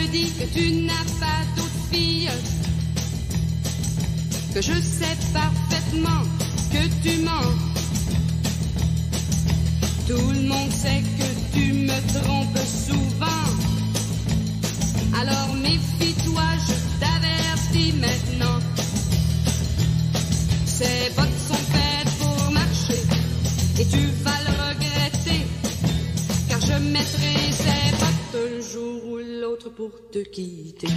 me dis que tu n'as pas d'autre fille, que je sais parfaitement que tu mens. Tout le monde sait que tu me trompes souvent. Alors méfie-toi, je t'avertis maintenant. Ces bottes sont faites pour marcher et tu vas le regretter. Car je mettrai ces pour te quitter.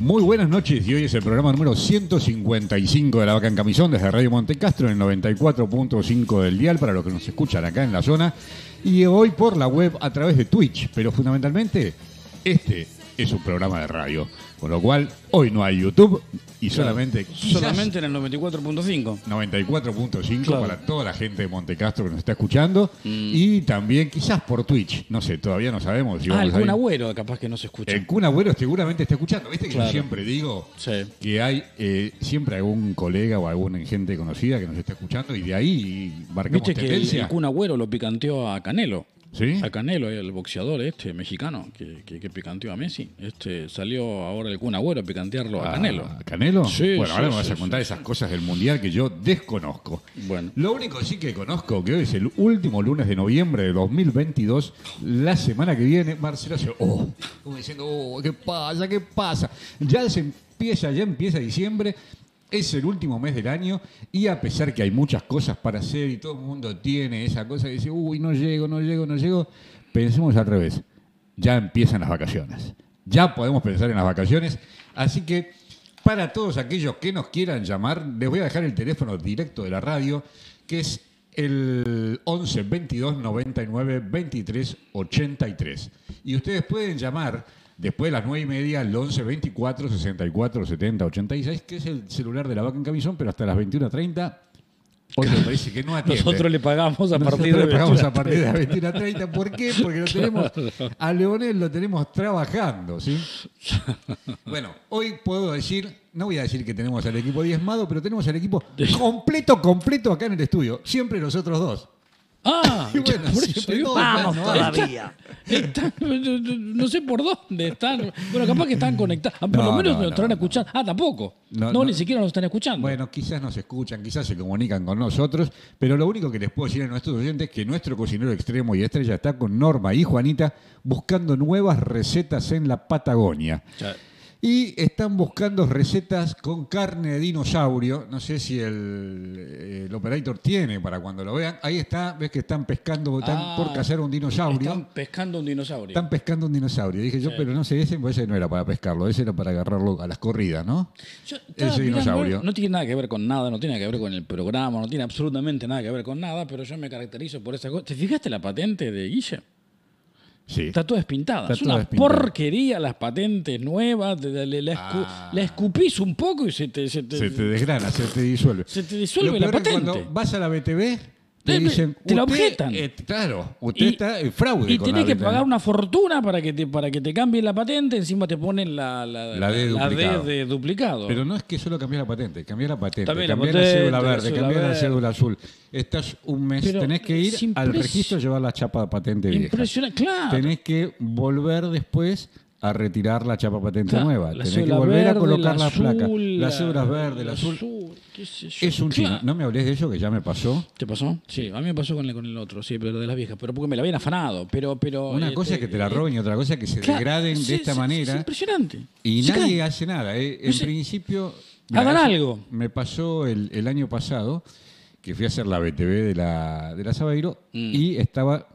Muy buenas noches y hoy es el programa número 155 de La Vaca en Camisón desde Radio Montecastro en el 94.5 del dial para los que nos escuchan acá en la zona y hoy por la web a través de Twitch, pero fundamentalmente este es un programa de radio, con lo cual hoy no hay YouTube y solamente Solamente en el 94.5. 94.5 Claro. para toda la gente de Montecastro que nos está escuchando y también quizás por Twitch, no sé, todavía no sabemos si Ah, el Kun Agüero, capaz que no se escucha. el Kun Agüero seguramente está escuchando. ¿Viste que Claro. yo siempre digo Sí. que hay eh, siempre algún colega o alguna gente conocida que nos está escuchando y de ahí marcamos Viste que el, tendencia? el Kun Agüero lo picanteó a Canelo. ¿Sí? A Canelo, el boxeador este mexicano que, que, que picanteó a Messi. Este salió ahora el Kun Agüero a picantearlo a Ah, Canelo. ¿Canelo? Sí, bueno, sí, ahora me vas a contar esas cosas del Mundial que yo desconozco. Bueno. Lo único sí que conozco que hoy es el último lunes de noviembre de 2022. La semana que viene, Marcelo hace, oh, como diciendo, oh, ¿qué pasa? ¿Qué pasa? Ya se empieza, ya empieza diciembre. Es el último mes del año y a pesar que hay muchas cosas para hacer y todo el mundo tiene esa cosa que dice, uy, no llego, no llego, no llego, pensemos al revés. Ya empiezan las vacaciones. Ya podemos pensar en las vacaciones. Así que para todos aquellos que nos quieran llamar, les voy a dejar el teléfono directo de la radio, que es el 11 22 99 23 83. Y ustedes pueden llamar después de las 9 y media al 11 24 64 70 86, que es el celular de la vaca en camisón, pero hasta las 21 30. Hoy me parece que no atiende. Nosotros le pagamos a Nosotros partir de le pagamos 21. a partir de las 21.30. ¿Por qué? Porque lo tenemos, a Leonel lo tenemos trabajando, ¿sí? Bueno, hoy puedo decir, no voy a decir que tenemos al equipo diezmado, pero tenemos al equipo completo, completo acá en el estudio. Siempre nosotros dos. Ah, Y bueno, por eso digo, Vamos no, todavía. Están- no sé por dónde están. Bueno, capaz que están conectados. Ah, Por No, lo menos no, nos no, estarán no. escuchando. Ah, tampoco. No, No, no. ni siquiera nos están escuchando. Bueno, quizás nos escuchan, quizás se comunican con nosotros, pero lo único que les puedo decir a nuestros oyentes es que nuestro cocinero extremo y estrella está con Norma y Juanita buscando nuevas recetas en la Patagonia. Ya. Y están buscando recetas con carne de dinosaurio. No sé si el, el operator tiene para cuando lo vean. Ahí está, ves que están pescando, están Ah, por cazar un dinosaurio. Están pescando un dinosaurio. Están pescando un dinosaurio. Dije yo, pero no sé, ese, pues ese no era para pescarlo, ese era para agarrarlo a las corridas, ¿no? Yo Ese dinosaurio. No tiene nada que ver con nada, no tiene que ver con el programa, no tiene absolutamente nada que ver con nada, pero yo me caracterizo por esa cosa. ¿Te fijaste la patente de Guille? Sí. Está toda espintada. Está es toda una despintada. porquería las patentes nuevas. le- la, escu- Ah. la escupís un poco y se te, se te- Se te desgrana, se te disuelve. Se te disuelve Lo la es patente. Cuando vas a la BTV, te dicen. te la "Usted, objetan". eh, claro, usted Y- está en fraude. Y con tenés la que pagar una fortuna para que te, para que te cambien la patente, encima te ponen la, la, La D duplicado. de duplicado. Pero no es que solo cambiar la patente, cambiar la patente, cambiar la, cédula la verde, cambiar la cédula azul. Estás un mes, Pero tenés que ir al registro a llevar la chapa de patente vieja. Impresionante, claro. Tenés que volver después a retirar la chapa patente Claro, nueva. Tenés que volver a colocar la la, placa. Las cédulas la- verdes, el la azul. qué sé yo. Es un chino. Claro. No me hables de eso que ya me pasó. ¿Te pasó? Sí, a mí me pasó con el, con el otro, sí, pero de las viejas. Pero porque me la habían afanado. Pero, pero, Una eh, cosa es que te la eh, roben y otra cosa es que se claro, degraden sí, de esta sí, manera. Es impresionante. Y Se nadie hace nada. ¿eh? En sé. principio. Hagan algo. Me pasó el, el año pasado que fui a hacer la BTV de la, de la Sabeiro Mm. y estaba.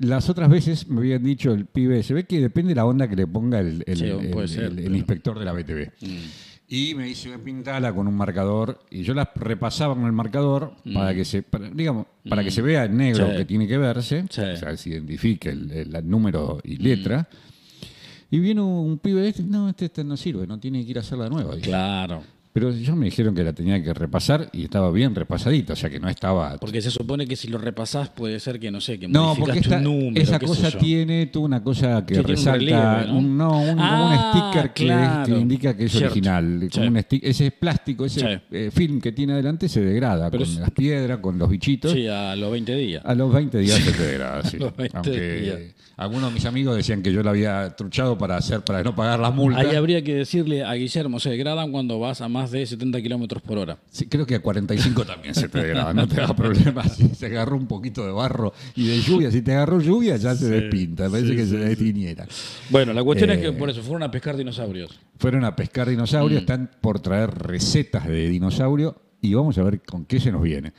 Las otras veces me habían dicho el pibe, se ve que depende de la onda que le ponga el, el- Sí, el- puede ser, el- el pero- inspector de la BTV. Mm. Y me dice, pintala con un marcador. Y yo las repasaba con el marcador para que se, para- digamos, para que se vea en negro Mm. Sí. que tiene que verse. Sí. O sea, se identifique el, número y letra. Y viene un pibe este, no, este, este no sirve, no tiene que ir a hacer la nueva. Claro. Pero yo me dijeron que la tenía que repasar y estaba bien repasadita, o sea que no estaba... Porque se supone que si lo repasás puede ser que, no sé, que no, porque esta- un número, esa cosa tiene tú una cosa que un resalta, relieve, ¿no? un, no, un, como Ah, un sticker que, claro. que indica que es Cierto. original. Como un ese plástico, ese eh, film que tiene adelante se degrada Pero con es- las piedras, con los bichitos. Sí, a los 20 días. A los 20 días se te degrada, sí. A los 20 Aunque días. Algunos de mis amigos decían que yo lo había truchado para hacer para no pagar las multas. Ahí habría que decirle a Guillermo, se degradan cuando vas a más de 70 kilómetros por hora. Sí, creo que a 45 también se te degrada, no te da problema si se agarró un poquito de barro y de lluvia. Si te agarró lluvia ya se despinta, parece que se destiniera. Bueno, la cuestión es Eh, que por eso fueron a pescar dinosaurios. Fueron a pescar Mm. dinosaurios, están por traer recetas de dinosaurio y vamos a ver con qué se nos viene.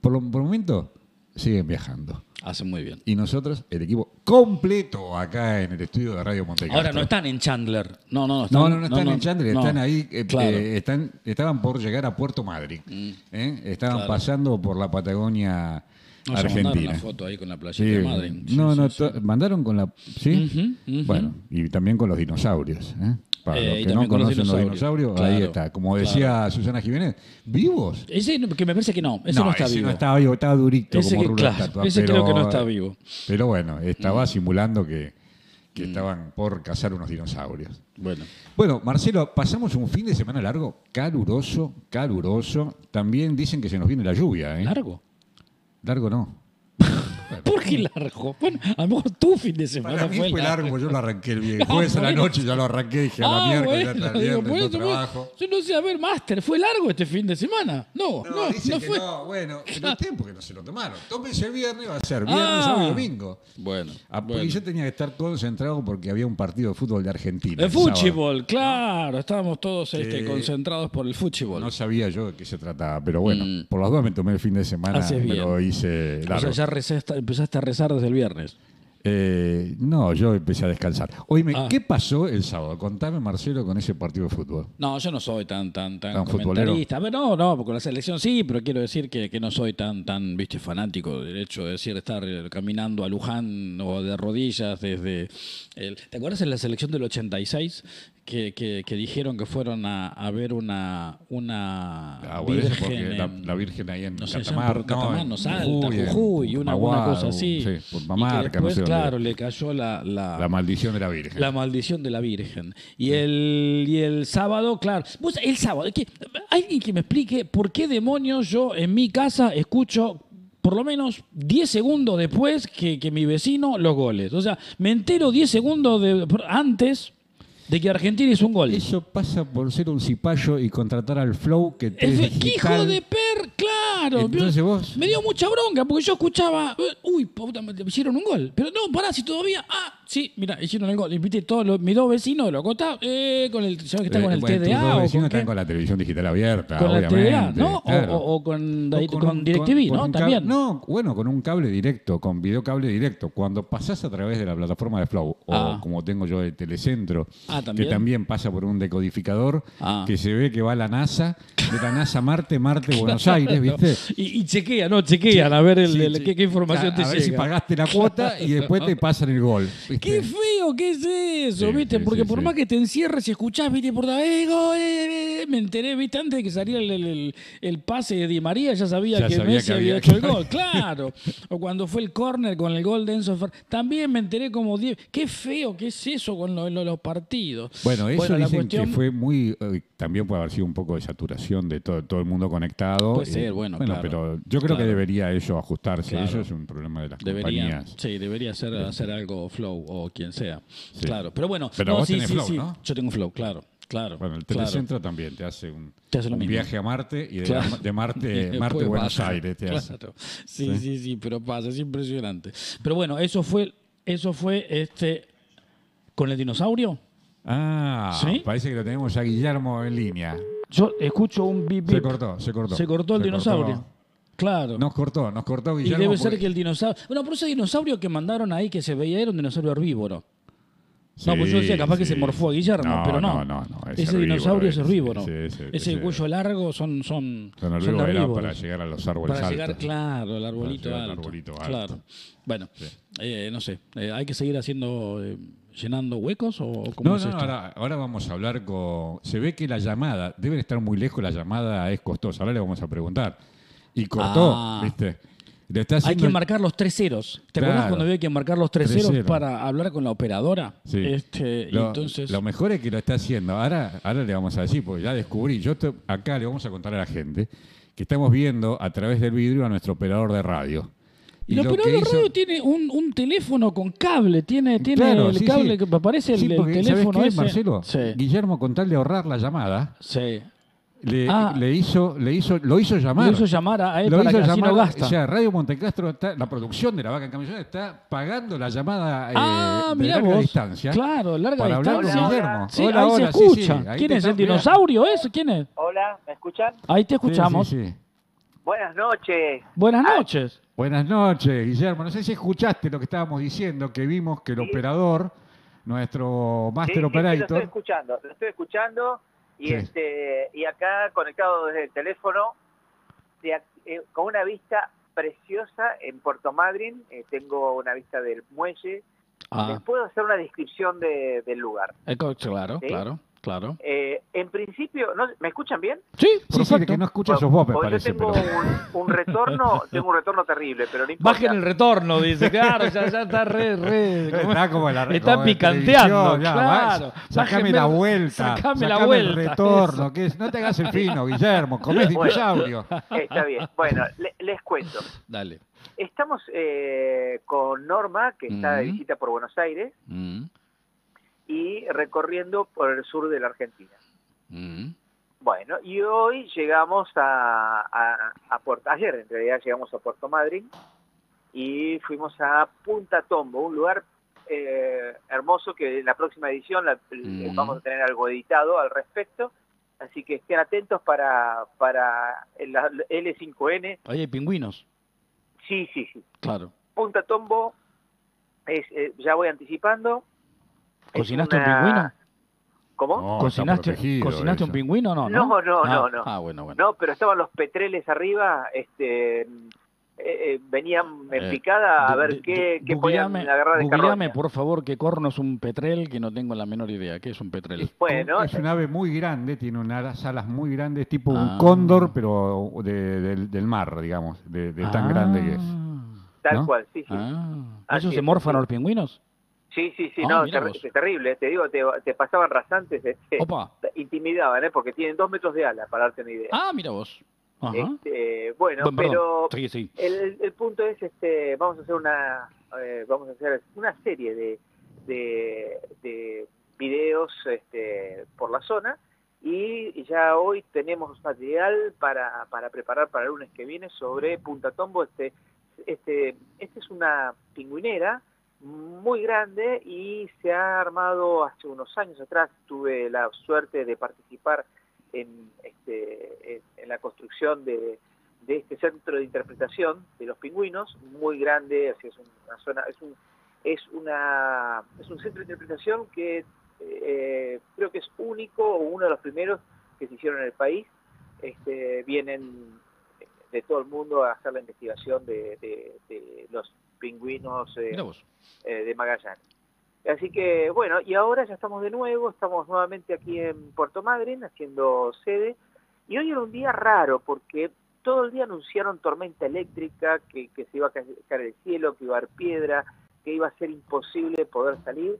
Por, lo, por el momento siguen viajando. Hacen muy bien. Y nosotros, el equipo completo acá en el estudio de Radio Monte Ahora no están en Chandler. No, no, no. Están, No, no, no están en Chandler, están ahí, eh, Claro. Mm. eh, están, estaban por llegar a Puerto Madryn. ¿eh? Estaban Claro. pasando por la Patagonia No, ya mandaron Argentina. la foto ahí con la playita Sí, de Madrid. Sí, no, no, sí. mandaron con la. ¿Sí? Bueno, y también con los dinosaurios. ¿eh? Para Eh, los que no conocen los dinosaurios. dinosaurios, ahí está. Como decía Susana Jiménez, ¿vivos? Ese que me parece que no. Ese no, está ese vivo. no estaba vivo, estaba durito Ese como que- claro, ese pero- creo que no está vivo. Pero bueno, estaba simulando que, Mm. que estaban por cazar unos dinosaurios. Bueno. Bueno, Marcelo, pasamos un fin de semana largo, caluroso, caluroso. También dicen que se nos viene la lluvia, ¿eh? ¿Largo? Largo no. ¿Por qué largo? Bueno, a lo mejor tu fin de semana Para mí fue, fue largo, yo lo arranqué el viernes. Jueves a la bueno. noche ya lo arranqué, dije a la Ah, miércoles, bueno, el digo, no eso, trabajo. Yo no sé, a ver, Master, ¿fue largo este fin de semana? No, no, no, dice que fue. no, bueno, pero usted porque no se lo tomaron. Tómense el viernes, va a ser viernes, Ah. sábado y domingo. Bueno, Ah, porque bueno. yo tenía que estar concentrado porque había un partido de fútbol de Argentina. El el sábado. fútbol, claro, estábamos todos este, Que- concentrados por el fútbol. No sabía yo de qué se trataba, pero bueno, por las dudas me tomé el fin de semana, Mm. Haces me bien. lo hice o largo. sea, ya rezaste- empezaste a rezar desde el viernes. Eh, no, yo empecé a descansar. Oíme, Ah. ¿qué pasó el sábado? Contame, Marcelo, con ese partido de fútbol. No, yo no soy tan tan tan, ¿Tan comentarista. Ver, no, no, porque con la selección sí, pero quiero decir que, que no soy tan tan, viste, fanático del hecho de decir estar eh, caminando a Luján o de rodillas desde el ¿Te acuerdas en la selección del 86 que, que, que dijeron que fueron a, a ver una una Ah, bueno, virgen la, en- la Virgen ahí en no sé, Catamar, por Catamarca, no, Salta, en Jujuy, una, cosa así. Sí, Y por que Pamarca, no después, sé claro, le cayó la, la, La maldición de la Virgen. la maldición de la Virgen. Y el, y el sábado, claro. Vos, el sábado, que, alguien que me explique por qué demonios yo en mi casa escucho por lo menos 10 segundos después que, que mi vecino los goles. O sea, me entero 10 segundos de, antes de que Argentina hizo un gol. Eso pasa por ser un cipayo y contratar al Flow que te Efe- ¡Qué hijo de per! ¡Claro! Entonces vos- Me dio mucha bronca porque yo escuchaba, eh, uy, puta, me hicieron un gol. Pero no, pará, si todavía. Ah, sí, mira, hicieron el gol. Y viste todos los, mis dos vecinos de los costados, eh, con el, ¿sabes que está Eh, con el bueno, tus TDA? dos o vecinos con están con la televisión digital abierta, Con la obviamente. TDA, ¿no? O- claro. O, o con, DirecTV, ¿no? También. no, bueno, con un cable directo, con videocable directo. Cuando pasás a través de la plataforma de Flow, o Ah. como tengo yo de Telecentro, Ah, ¿también? que también pasa por un decodificador, Ah. que se ve que va a la NASA, de la NASA Marte, Marte, Buenos Aires, ¿viste? Y, y chequea, ¿no? Chequean a ver el, Sí, el- sí. qué, qué información a, te a ver llega. si pagaste la cuota y después te pasan el gol. ¿viste? Qué feo que es eso, Sí, ¿viste? sí, Porque sí, por más que te encierres y escuchás, ¿viste? Por la eh, eh, eh, me enteré, ¿viste? Antes de que saliera el, el- el- pase de Di María, ya sabía Ya que sabía Messi que había había- hecho el gol, claro. O cuando fue el córner con el gol de Enzo Fer- También me enteré como 10. Qué feo que es eso con lo- lo- los partidos. Bueno, eso la dicen cuestión- que fue muy. eh, también puede haber sido un poco de saturación de todo, todo el mundo conectado. Puede Eh, ser, bueno, claro. pero yo creo que debería eso ajustarse. Claro. Eso es un problema de las compañías. sí, debería ser, hacer algo flow o quien sea. Sí. Claro, pero bueno, Pero no, vos sí, tenés sí, Flow, sí. ¿no? Yo tengo flow, claro, claro. Bueno, el claro. Telecentro también te hace un, Te hace lo un mismo. viaje a Marte y de, Claro. de Y Marte, Marte Buenos baja. Aires te hace. Sí, sí, sí, pero pasa, es impresionante. Pero bueno, eso fue, eso fue este con el dinosaurio. Ah, ¿Sí? parece que lo tenemos a Guillermo en línea. Yo escucho un bip, Se cortó, se cortó. Se cortó el Se dinosaurio. cortó. Claro. Nos cortó, nos cortó y Guillermo. debe ser porque- que el dinosaurio. Bueno, pero ese dinosaurio que mandaron ahí que se veía era un dinosaurio herbívoro. No, pues yo decía, capaz que se morfó a Guillermo, No, pero no. no, no, no, es ese herbívoro, dinosaurio es herbívoro. ese, cuello largo son, son, Son son herbívoros, para llegar a los árboles Para altos. llegar, claro, el arbolito al alto. arbolito alto. Claro. Bueno, eh, no sé, eh, hay que seguir haciendo eh, llenando huecos o cómo No, es no, esto? ahora, ahora vamos a hablar con... Se ve que la llamada, deben estar muy lejos, la llamada es costosa. Ahora le vamos a preguntar. Y cortó, Ah. ¿viste? Le está Hay que el- marcar los tres ceros. ¿Te Claro. acuerdas cuando había que marcar los tres, Tres ceros ceros. para hablar con la operadora? Sí. Este, y Lo, entonces, lo mejor es que lo está haciendo. Ahora, ahora le vamos a decir, porque ya descubrí. Yo te- acá le vamos a contar a la gente que estamos viendo a través del vidrio a nuestro operador de radio. Y el lo que operador de hizo- radio tiene un, un teléfono con cable, tiene, tiene Claro, el sí, cable sí. que aparece el, Sí, el porque, ¿sabes teléfono qué, ese. Marcelo? Sí, Guillermo, con tal de ahorrar la llamada, sí. Le, Ah. le hizo, le hizo, lo hizo llamar. Lo hizo llamar a él Lo para hizo que así no llamar, gasta. O sea, Radio Montecastro, está, la producción de la vaca en camellón está pagando la llamada eh, ah, de mirá larga vos. distancia. Claro, larga para hablar con distancia. Guillermo. Sí, Hola, ahí hola, se sí, sí, escucha. ahí ¿Quién es el dinosaurio ese? ¿Quién es? Hola, ¿me escuchan? Ahí te escuchamos. Sí, sí, sí. Buenas noches. Buenas noches. Buenas noches, Guillermo. No sé si escuchaste lo que estábamos diciendo, que vimos que el Sí. operador, nuestro Master sí, sí, lo estoy Operator, escuchando, lo estoy escuchando y Sí. este y acá conectado desde el teléfono de eh, con una vista preciosa en Puerto Madryn, eh, tengo una vista del muelle. Ah, Les puedo hacer una descripción de- del lugar. eh, claro, ¿Sí? claro, claro. Eh, en principio, ¿no? ¿me escuchan bien? Sí, sí, sí, de que no escuchas sos vos, me Porque parece. yo tengo pero- un, un retorno, tengo un retorno terrible, pero no importa. Bajen el retorno, dice. Claro, ya, ya está re, re. Está como en la Está como picanteando, ya, claro. Bájenme- la vuelta. sacame la vuelta, el retorno. que es- no te hagas el fino, Guillermo. Comés Bueno. dinosaurio. Está bien. Bueno, le- les cuento. Dale. Estamos eh, con Norma, que está de Ujú. visita por Buenos Aires, Mm, y recorriendo por el sur de la Argentina. mm. Bueno, y hoy llegamos a, a, a Puerto, ayer en realidad llegamos a Puerto Madryn y fuimos a Punta Tombo, un lugar eh, hermoso que en la próxima edición la- Mm. vamos a tener algo editado al respecto, así que estén atentos para, para el L5N. Ahí hay pingüinos. Sí, sí, sí. Claro. Punta Tombo, es, eh, ya voy anticipando. ¿Cocinaste una- un pingüino? ¿Cómo? No, ¿Cocinaste, ¿cocinaste un pingüino o no? No, no, ah, no, no. Ah, bueno, bueno. No, pero estaban los petreles arriba, este, eh, eh, venían en Eh, picada a ver qué, qué podían agarrar de googleame, carroña. por favor, qué corno es un petrel que no tengo la menor idea. ¿Qué es un petrel? Bueno, es un ave muy grande, tiene unas alas muy grandes, tipo Ah. un cóndor, pero de- del, del mar, digamos, de, de tan Ah, grande que es. tal ¿no? cual, sí, sí. Ah. ¿Esos se morfan sí. los pingüinos? Sí, sí, sí, Ah, no, es terrible, te digo, te, te pasaban rasantes, este, te intimidaban, ¿eh? porque tienen dos metros de ala, para darte una idea. Ah, mira vos. Ajá. Este, bueno, pero Sí, sí. el, el punto es, este, vamos a hacer una, eh, vamos a hacer una serie de, de, de videos este, por la zona y ya hoy tenemos material para, para preparar para el lunes que viene sobre Punta Tombo. Este, este, este es una pingüinera muy grande y se ha armado hace unos años atrás. Tuve la suerte de participar en, este, en, la construcción de, de este centro de interpretación de los pingüinos, muy grande, así es una zona, es un, es una, es un centro de interpretación que eh, creo que es único o uno de los primeros que se hicieron en el país. Este, vienen de todo el mundo a hacer la investigación de, de- de los pingüinos eh, eh, de Magallanes. Así que bueno, y ahora ya estamos de nuevo, estamos nuevamente aquí en Puerto Madryn haciendo sede. Y hoy era un día raro porque todo el día anunciaron tormenta eléctrica, que, que se iba a ca- caer el cielo, que iba a haber piedra, que iba a ser imposible poder salir.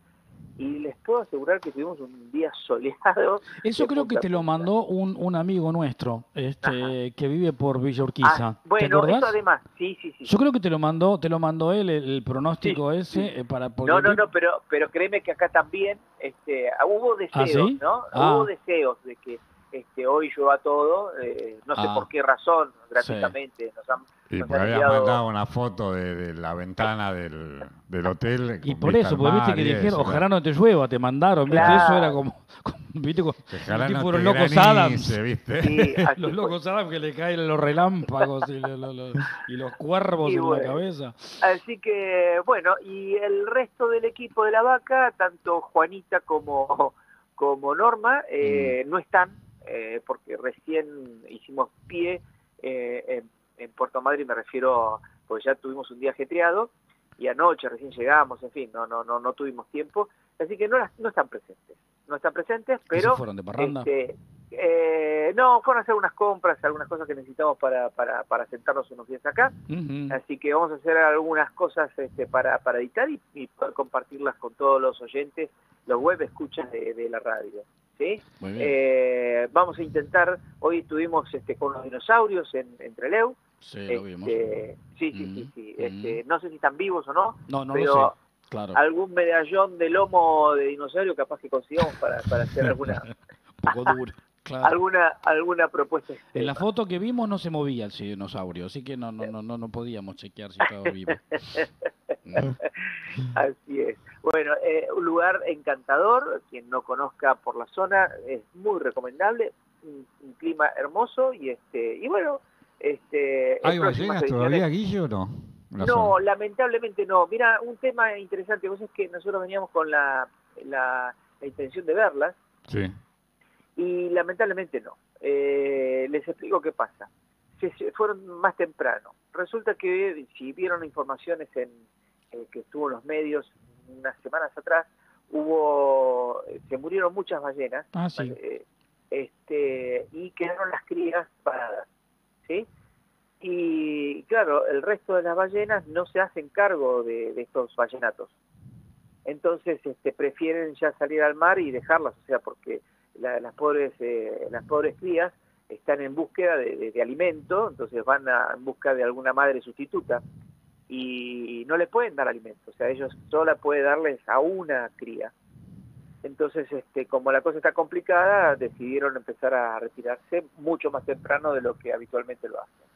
Y les puedo asegurar que tuvimos un día soleado. Eso creo que te lo mandó un, un amigo nuestro este, Ajá. que vive por Villa Urquiza. Ah, ¿Te bueno, eso además, sí, sí, sí. Yo creo que te lo mandó, te lo mandó él el, el pronóstico Sí, ese sí. eh, para porque No, no, no, pero, pero créeme que acá también este, hubo deseos, sí? ¿no? Ah. Hubo deseos de que este, hoy llueva todo, eh, no sé Ah. por qué razón, gratuitamente. Nos han, Y nos porque han había enviado- mandado una foto de, de la ventana del, del hotel. Y con por eso, porque viste que dijeron, eso, ojalá no te llueva, te mandaron, ¿viste? Claro. Eso era como, como, ¿viste? Como, Que ojalá tipo no los locos granice, Adams. ¿viste? Sí, Los locos Adams que le caen los relámpagos y, lo- lo- lo- y los cuervos Y en bueno. la cabeza. Así que, bueno, y el resto del equipo de la vaca, tanto Juanita como, como Norma, Mm. eh, no están, eh, porque recién hicimos pie eh, en, en Puerto Madryn, me refiero, porque ya tuvimos un día ajetreado, y anoche recién llegamos, en fin, no, no, no, no tuvimos tiempo, así que no, las- no están presentes. No están presentes, ¿Y pero... fueron de parranda? este, eh, no, fueron a hacer unas compras, algunas cosas que necesitamos para, para, para sentarnos unos días acá. Así que vamos a hacer algunas cosas este, para, para editar y, y poder compartirlas con todos los oyentes, los web escuchas de, de la radio. ¿sí? Eh, vamos a intentar, hoy estuvimos este, con los dinosaurios en, en Trelew. Sí, lo vimos. Este, sí, sí, Mm, sí, sí. mm. Este, no sé si están vivos o no, No, no pero lo sé. Claro. algún medallón de lomo de dinosaurio capaz que consigamos para, para hacer alguna, Un poco duro. Claro. alguna, alguna propuesta. En la foto que vimos no se movía el dinosaurio, así que no, no, no, no, no podíamos chequear si estaba vivo. Mm. Así es. Bueno, eh, un lugar encantador, quien no conozca por la zona, es muy recomendable, un, un clima hermoso y este y bueno, este ¿Hay ballenas todavía, ediciones- Guille, o no? La No, zona. lamentablemente no. Mira, un tema interesante, vos es que nosotros veníamos con la, la, la intención de verlas Sí. y lamentablemente no. Eh, les explico qué pasa. Se, se fueron más temprano. Resulta que si vieron informaciones en eh, que estuvo en los medios unas semanas atrás, hubo se murieron muchas ballenas Ah, sí. eh, este y quedaron las crías paradas, ¿sí? Y claro, el resto de las ballenas no se hacen cargo de, estos ballenatos. Entonces, este, prefieren ya salir al mar y dejarlas, o sea, porque la- las pobres eh, las pobres crías están en búsqueda de, de- de alimento, entonces van a, en busca de alguna madre sustituta y no le pueden dar alimento, o sea, ellos sola puede darles a una cría. Entonces, este, como la cosa está complicada, decidieron empezar a retirarse mucho más temprano de lo que habitualmente lo hacen.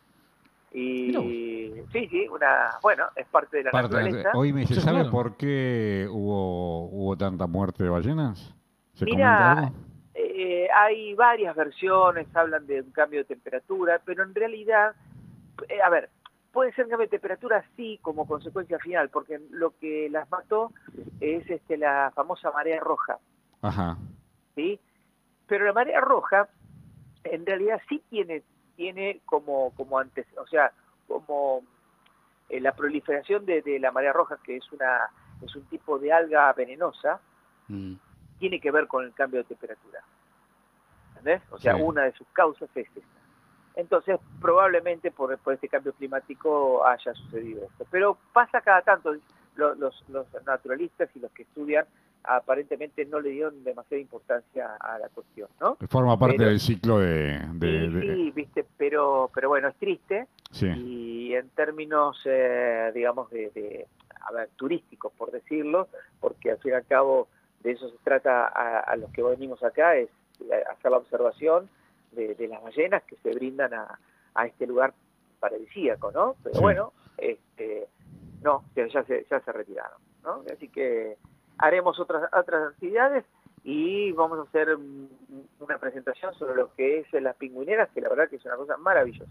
Y sí, sí, una, bueno, es parte de la Parte de- naturaleza. Hoy me ¿se sabe por qué hubo, hubo tanta muerte de ballenas? ¿Se Mira? Eh, hay varias versiones, hablan de un cambio de temperatura, pero en realidad, eh, a ver, puede ser cambio de temperatura sí como consecuencia final, porque lo que las mató es este la famosa marea roja, Ajá. ¿sí? Pero la marea roja en realidad sí tiene tiene como como antes, o sea, como eh, la proliferación de, de la marea roja que es una es un tipo de alga venenosa, Mm. tiene que ver con el cambio de temperatura. ¿Entendés? O sea, Sí. una de sus causas es esta. Entonces, probablemente por, por este cambio climático haya sucedido esto. Pero pasa cada tanto. Lo- Los, los naturalistas y los que estudian aparentemente no le dieron demasiada importancia a la cuestión, ¿no? Forma parte Pero- del ciclo de... de- sí, de- sí, viste, pero, pero bueno, es triste sí. y en términos, eh, digamos, de, de, a ver, turísticos, por decirlo, porque al fin y al cabo de eso se trata a, a los que venimos acá, es eh, hacer la observación de, de las ballenas que se brindan a, a este lugar paradisíaco, ¿no? Pero Sí. bueno, este, no, ya ya se, ya se retiraron, ¿no? Así que haremos otras, otras actividades y vamos a hacer una presentación sobre lo que es las pingüineras, que la verdad que es una cosa maravillosa,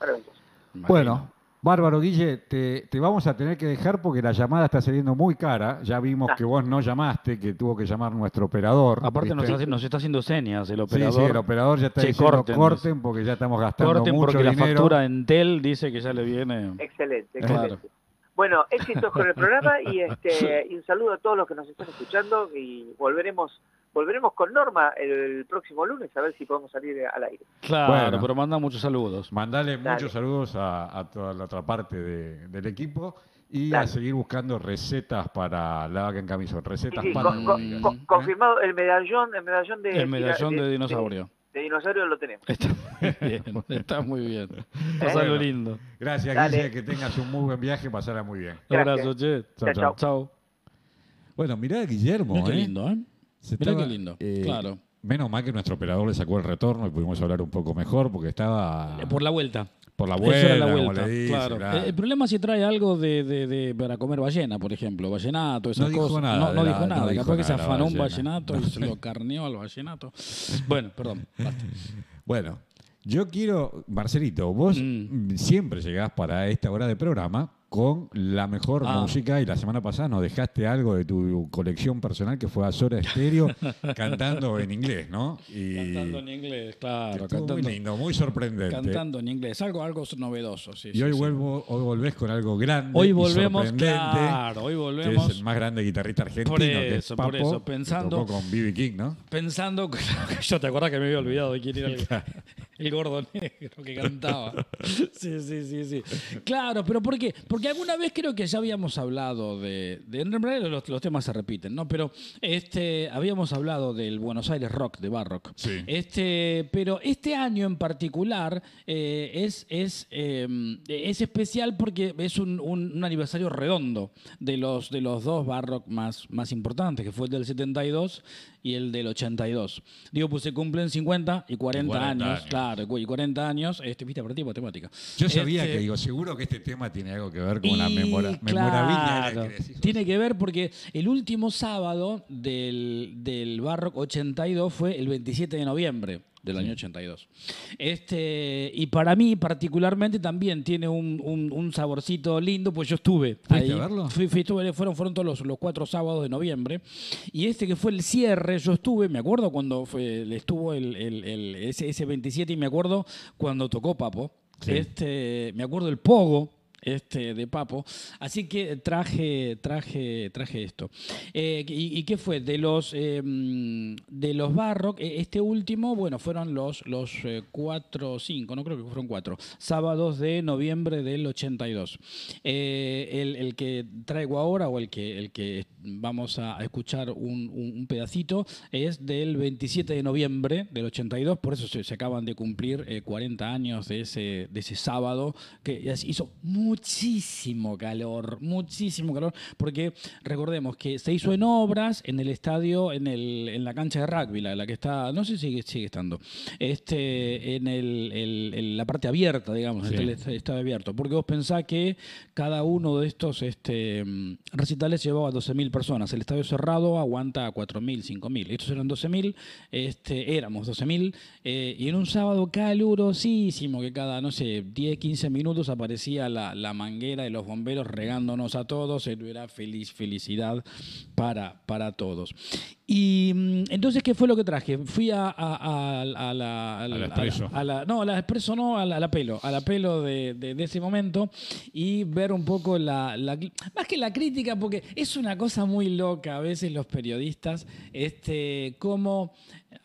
maravillosa. Bueno, bárbaro, Guille, te, te vamos a tener que dejar porque la llamada está saliendo muy cara. Ya vimos Ah. que vos no llamaste, que tuvo que llamar nuestro operador. Aparte nos está, haciendo- nos está haciendo señas el Sí, operador. sí, el operador ya está Che, diciendo corten, corten, porque ya estamos gastando Corten mucho porque la factura en Tel dice que ya le viene. Excelente, Claro. excelente. Bueno, éxitos con el programa y este y un saludo a todos los que nos están escuchando y volveremos volveremos con Norma el próximo lunes a ver si podemos salir al aire. Claro, Bueno. pero manda muchos saludos. Mandale Dale. muchos saludos a, a toda la otra parte de- del equipo y Dale. a seguir buscando recetas para la vaca en camisón. Recetas sí, para con- con- con- confirmado el medallón, el medallón de El medallón de dinosaurio. De, dinosaurio lo tenemos. Está muy bien, está muy bien. ¿Eh? Pasalo Bueno. lindo. Gracias. Guille, que tengas un muy buen viaje, pasará muy bien. Un abrazo, che. Chao, chao. Chao. Bueno, mirá Guillermo, Mirá qué ¿eh? lindo, ¿eh? Se Mirá estaba, qué lindo, eh, claro. Menos mal que nuestro operador le sacó el retorno y pudimos hablar un poco mejor porque estaba Por la vuelta. por la vuelta, era la como vuelta, le dice, claro. claro. El problema es si trae algo de, de- de- para comer ballena, por ejemplo, vallenato, esas No dijo cosas. nada no, no la- dijo no nada. dijo Capaz que se nada de la afanó un vallenato y se lo carneó al vallenato. Bueno, perdón. basta. Bueno, yo quiero, Marcelito, vos mm, siempre llegás para esta hora de programa con la mejor Ah. música y la semana pasada nos dejaste algo de tu colección personal que fue a Sora Estéreo cantando en inglés, ¿no? Y Cantando en inglés, claro. Cantando, muy lindo, muy sorprendente. cantando en inglés. Algo, algo novedoso, sí. y sí, hoy sí. vuelvo, hoy volvés con algo grande. Hoy y volvemos, sorprendente, claro, hoy Que volvemos. es el más grande guitarrista argentino, Por que es eso, por Papo, eso, que pensando- con B.B. King, ¿no? Pensando, que yo te acordás que me había olvidado de quién era el, el gordo negro que cantaba. Sí, sí, sí, sí. Claro, pero ¿por qué? Porque alguna vez creo que ya habíamos hablado de. de en realidad los, los temas se repiten, ¿no? Pero este habíamos hablado del Buenos Aires Rock, de Barrock. Sí. Este, pero este año en particular eh, es, es, eh, es especial porque es un, un- un aniversario redondo de los, de los dos Barrock más, más importantes, que fue el del 72 y el del 82. Digo, pues se cumplen 50 y 40, 40 años, años. claro, y 40 años, este, viste, para ti, matemática. Yo sabía Este, que, digo, seguro que este tema tiene algo que ver con la y, memora, claro, memorabilia. que. Tiene que ver porque el último sábado del, del Barrock 82 fue el 27 de noviembre del año 82. Este, y para mí particularmente también tiene un, un- un saborcito lindo, pues yo estuve ¿Fuiste ahí. a verlo? Fui- fui- estuve- fueron, fueron todos los, los cuatro sábados de noviembre. Y este que fue el cierre, yo estuve, me acuerdo cuando fue, estuvo el, el- el- ese, ese 27 y me acuerdo cuando tocó Papo. Sí. Este, me acuerdo el Pogo. Este de Papo. Así que traje, traje, traje esto. Eh, y, qué fue? De los eh, de los Barrock, eh, este último, bueno, fueron los, los eh, cuatro, cinco, no creo que fueron cuatro, sábados de noviembre del 82. Eh, el, el que traigo ahora, o el que, el que vamos a escuchar un, un- pedacito, es del 27 de noviembre del 82, por eso se, se acaban de cumplir eh, 40 años de ese, de ese sábado, que hizo muchísimo calor, muchísimo calor, porque recordemos que se hizo en obras en el estadio, en, el, en la cancha de rugby, la, la que está, no sé si sigue, sigue estando, este, en, el, el- en la parte abierta, digamos, Sí. el est- estadio abierto, porque vos pensás que cada uno de estos este, recitales llevaba 12.000 personas, el estadio cerrado aguanta 4.000, 5.000, estos eran 12.000, este, éramos 12.000, eh, y en un sábado calurosísimo, que cada, no sé, 10, 15 minutos aparecía la, la manguera de los bomberos regándonos a todos, era feliz, felicidad para, para todos. Y mm, entonces, ¿qué fue lo que traje? Fui a, a- a- a la... Expreso. la- no, a la expreso no, a la, la pelo, a la pelo de, de- de ese momento y ver un poco la, Más que la crítica, porque es una cosa muy loca a veces los periodistas, este, como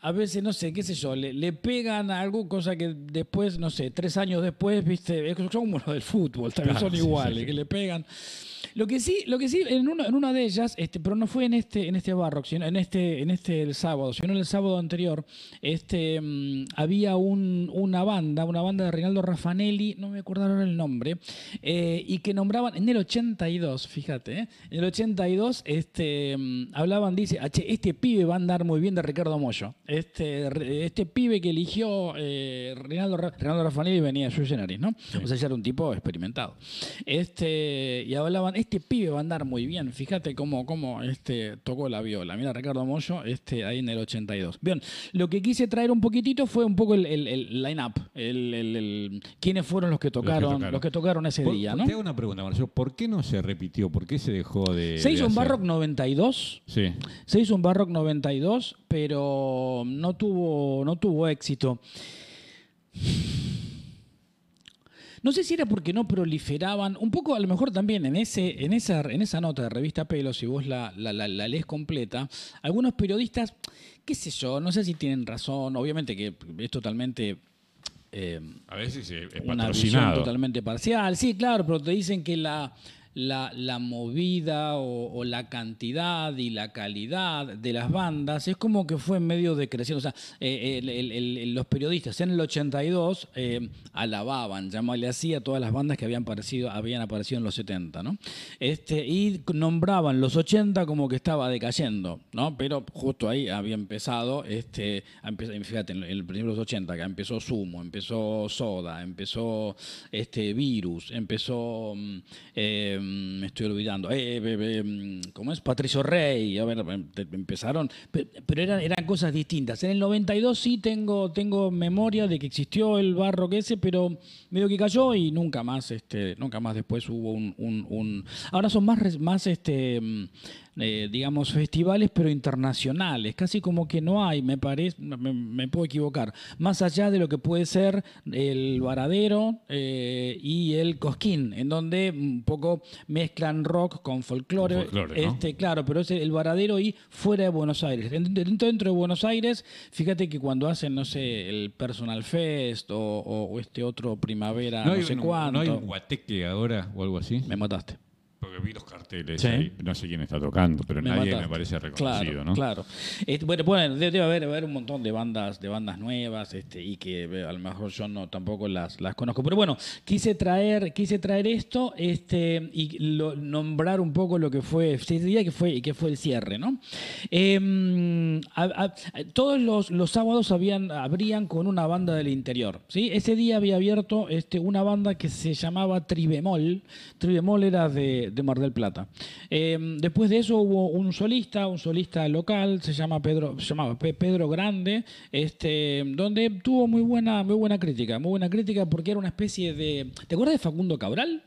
a veces, no sé, qué sé yo, le, le pegan a algo, cosa que después, no sé, tres años después, viste, es- son como los del fútbol, también Claro, son sí, sí, iguales, sí. que le pegan. Lo que sí, lo que sí, en una, en una de ellas, este, pero no fue en este, en este Barrock, sino en este, en este el sábado, sino en el sábado anterior, este mm, había un- una banda, una banda de Reinaldo Raffanelli, no me acuerdo ahora el nombre, eh, y que nombraban en el 82, fíjate, ¿eh? en el 82, este, mm, hablaban, dice, "Ah, este pibe va a andar muy bien de Ricardo Mollo. Este, este pibe que eligió eh, Reinaldo, Ra- Reinaldo Raffanelli venía de Sui Generis, ¿no? O sea, ya era un tipo experimentado. Este, y hablaban, este pibe va a andar muy bien. Fíjate cómo, cómo este, tocó la viola. Mira, Ricardo Mollo, este, ahí en el 82. Bien, lo que quise traer un poquitito fue un poco el, el, el line-up. El, el- el- quiénes fueron los que tocaron, tocaron. los que tocaron ese Por- día, ¿no? Te hago una pregunta, Marcelo. ¿Por qué no se repitió? ¿Por qué se dejó de. Se de hizo un hacer? Barrock 92. Sí. Se hizo un Barrock 92, pero no tuvo, no tuvo éxito. No sé si era porque no proliferaban, un poco a lo mejor también en, ese, en, esa, en esa nota de revista Pelo, si vos la, la, la- la lees completa, algunos periodistas, qué sé yo, no sé si tienen razón, obviamente que es totalmente... eh, A veces es una visión patrocinado. totalmente parcial. Sí, claro, pero te dicen que la, la, la movida o, la cantidad y la calidad de las bandas es como que fue en medio decreciendo. O sea, eh, los periodistas en el 82 eh, alababan, llamarle así a todas las bandas que habían aparecido, habían aparecido en los 70, ¿no? Este, y nombraban los 80 como que estaba decayendo, ¿no? Pero justo ahí había empezado, este, fíjate, en el principio de los 80, que empezó Sumo, empezó Soda, empezó este Virus, empezó mm, eh, me estoy olvidando, eh, eh, eh, mm, ¿cómo es? Patricio Rey, a ver, em, empezaron, pe- pero eran, cosas distintas. En el 92 sí tengo, tengo memoria de que existió el que ese, pero medio que cayó y nunca más, este, nunca más después hubo un, un- un- ahora son más, más este, eh, digamos, festivales, pero internacionales. Casi como que no hay, me parece, me, me puedo equivocar, más allá de lo que puede ser el Varadero eh, y el Cosquín, en donde un poco mezclan rock con folclore. Con folclore, ¿no? este, claro, pero es el Varadero y fuera de Buenos Aires. Dentro, dentro de Buenos Aires, fíjate que cuando hacen, no sé, el Personal Fest o, o este otro Primavera, no, hay sé cuánto. ¿No hay un guateque ahora o algo así? Me mataste. Porque vi los carteles Sí. ahí. No sé quién está tocando, pero Me nadie mataste. me parece reconocido, claro, ¿no? Claro. Este, bueno, bueno, debe haber, haber un montón de bandas, de bandas nuevas, este, y que eh, a lo mejor yo no tampoco las, las conozco. Pero bueno, quise traer, quise traer esto, este, y lo- nombrar un poco lo que fue, día que fue, que fue el cierre, ¿no? Eh, a- a- todos los, los sábados habían, abrían con una banda del interior. ¿sí? Ese día había abierto este, una banda que se llamaba Tribemol. Tribemol era de, de Mar del Plata. Eh, después de eso hubo un solista, un solista local, se llama Pedro, llamaba Pe- Pedro Grande, este, donde tuvo muy buena, muy buena crítica, muy buena crítica porque era una especie de. ¿Te acuerdas de Facundo Cabral?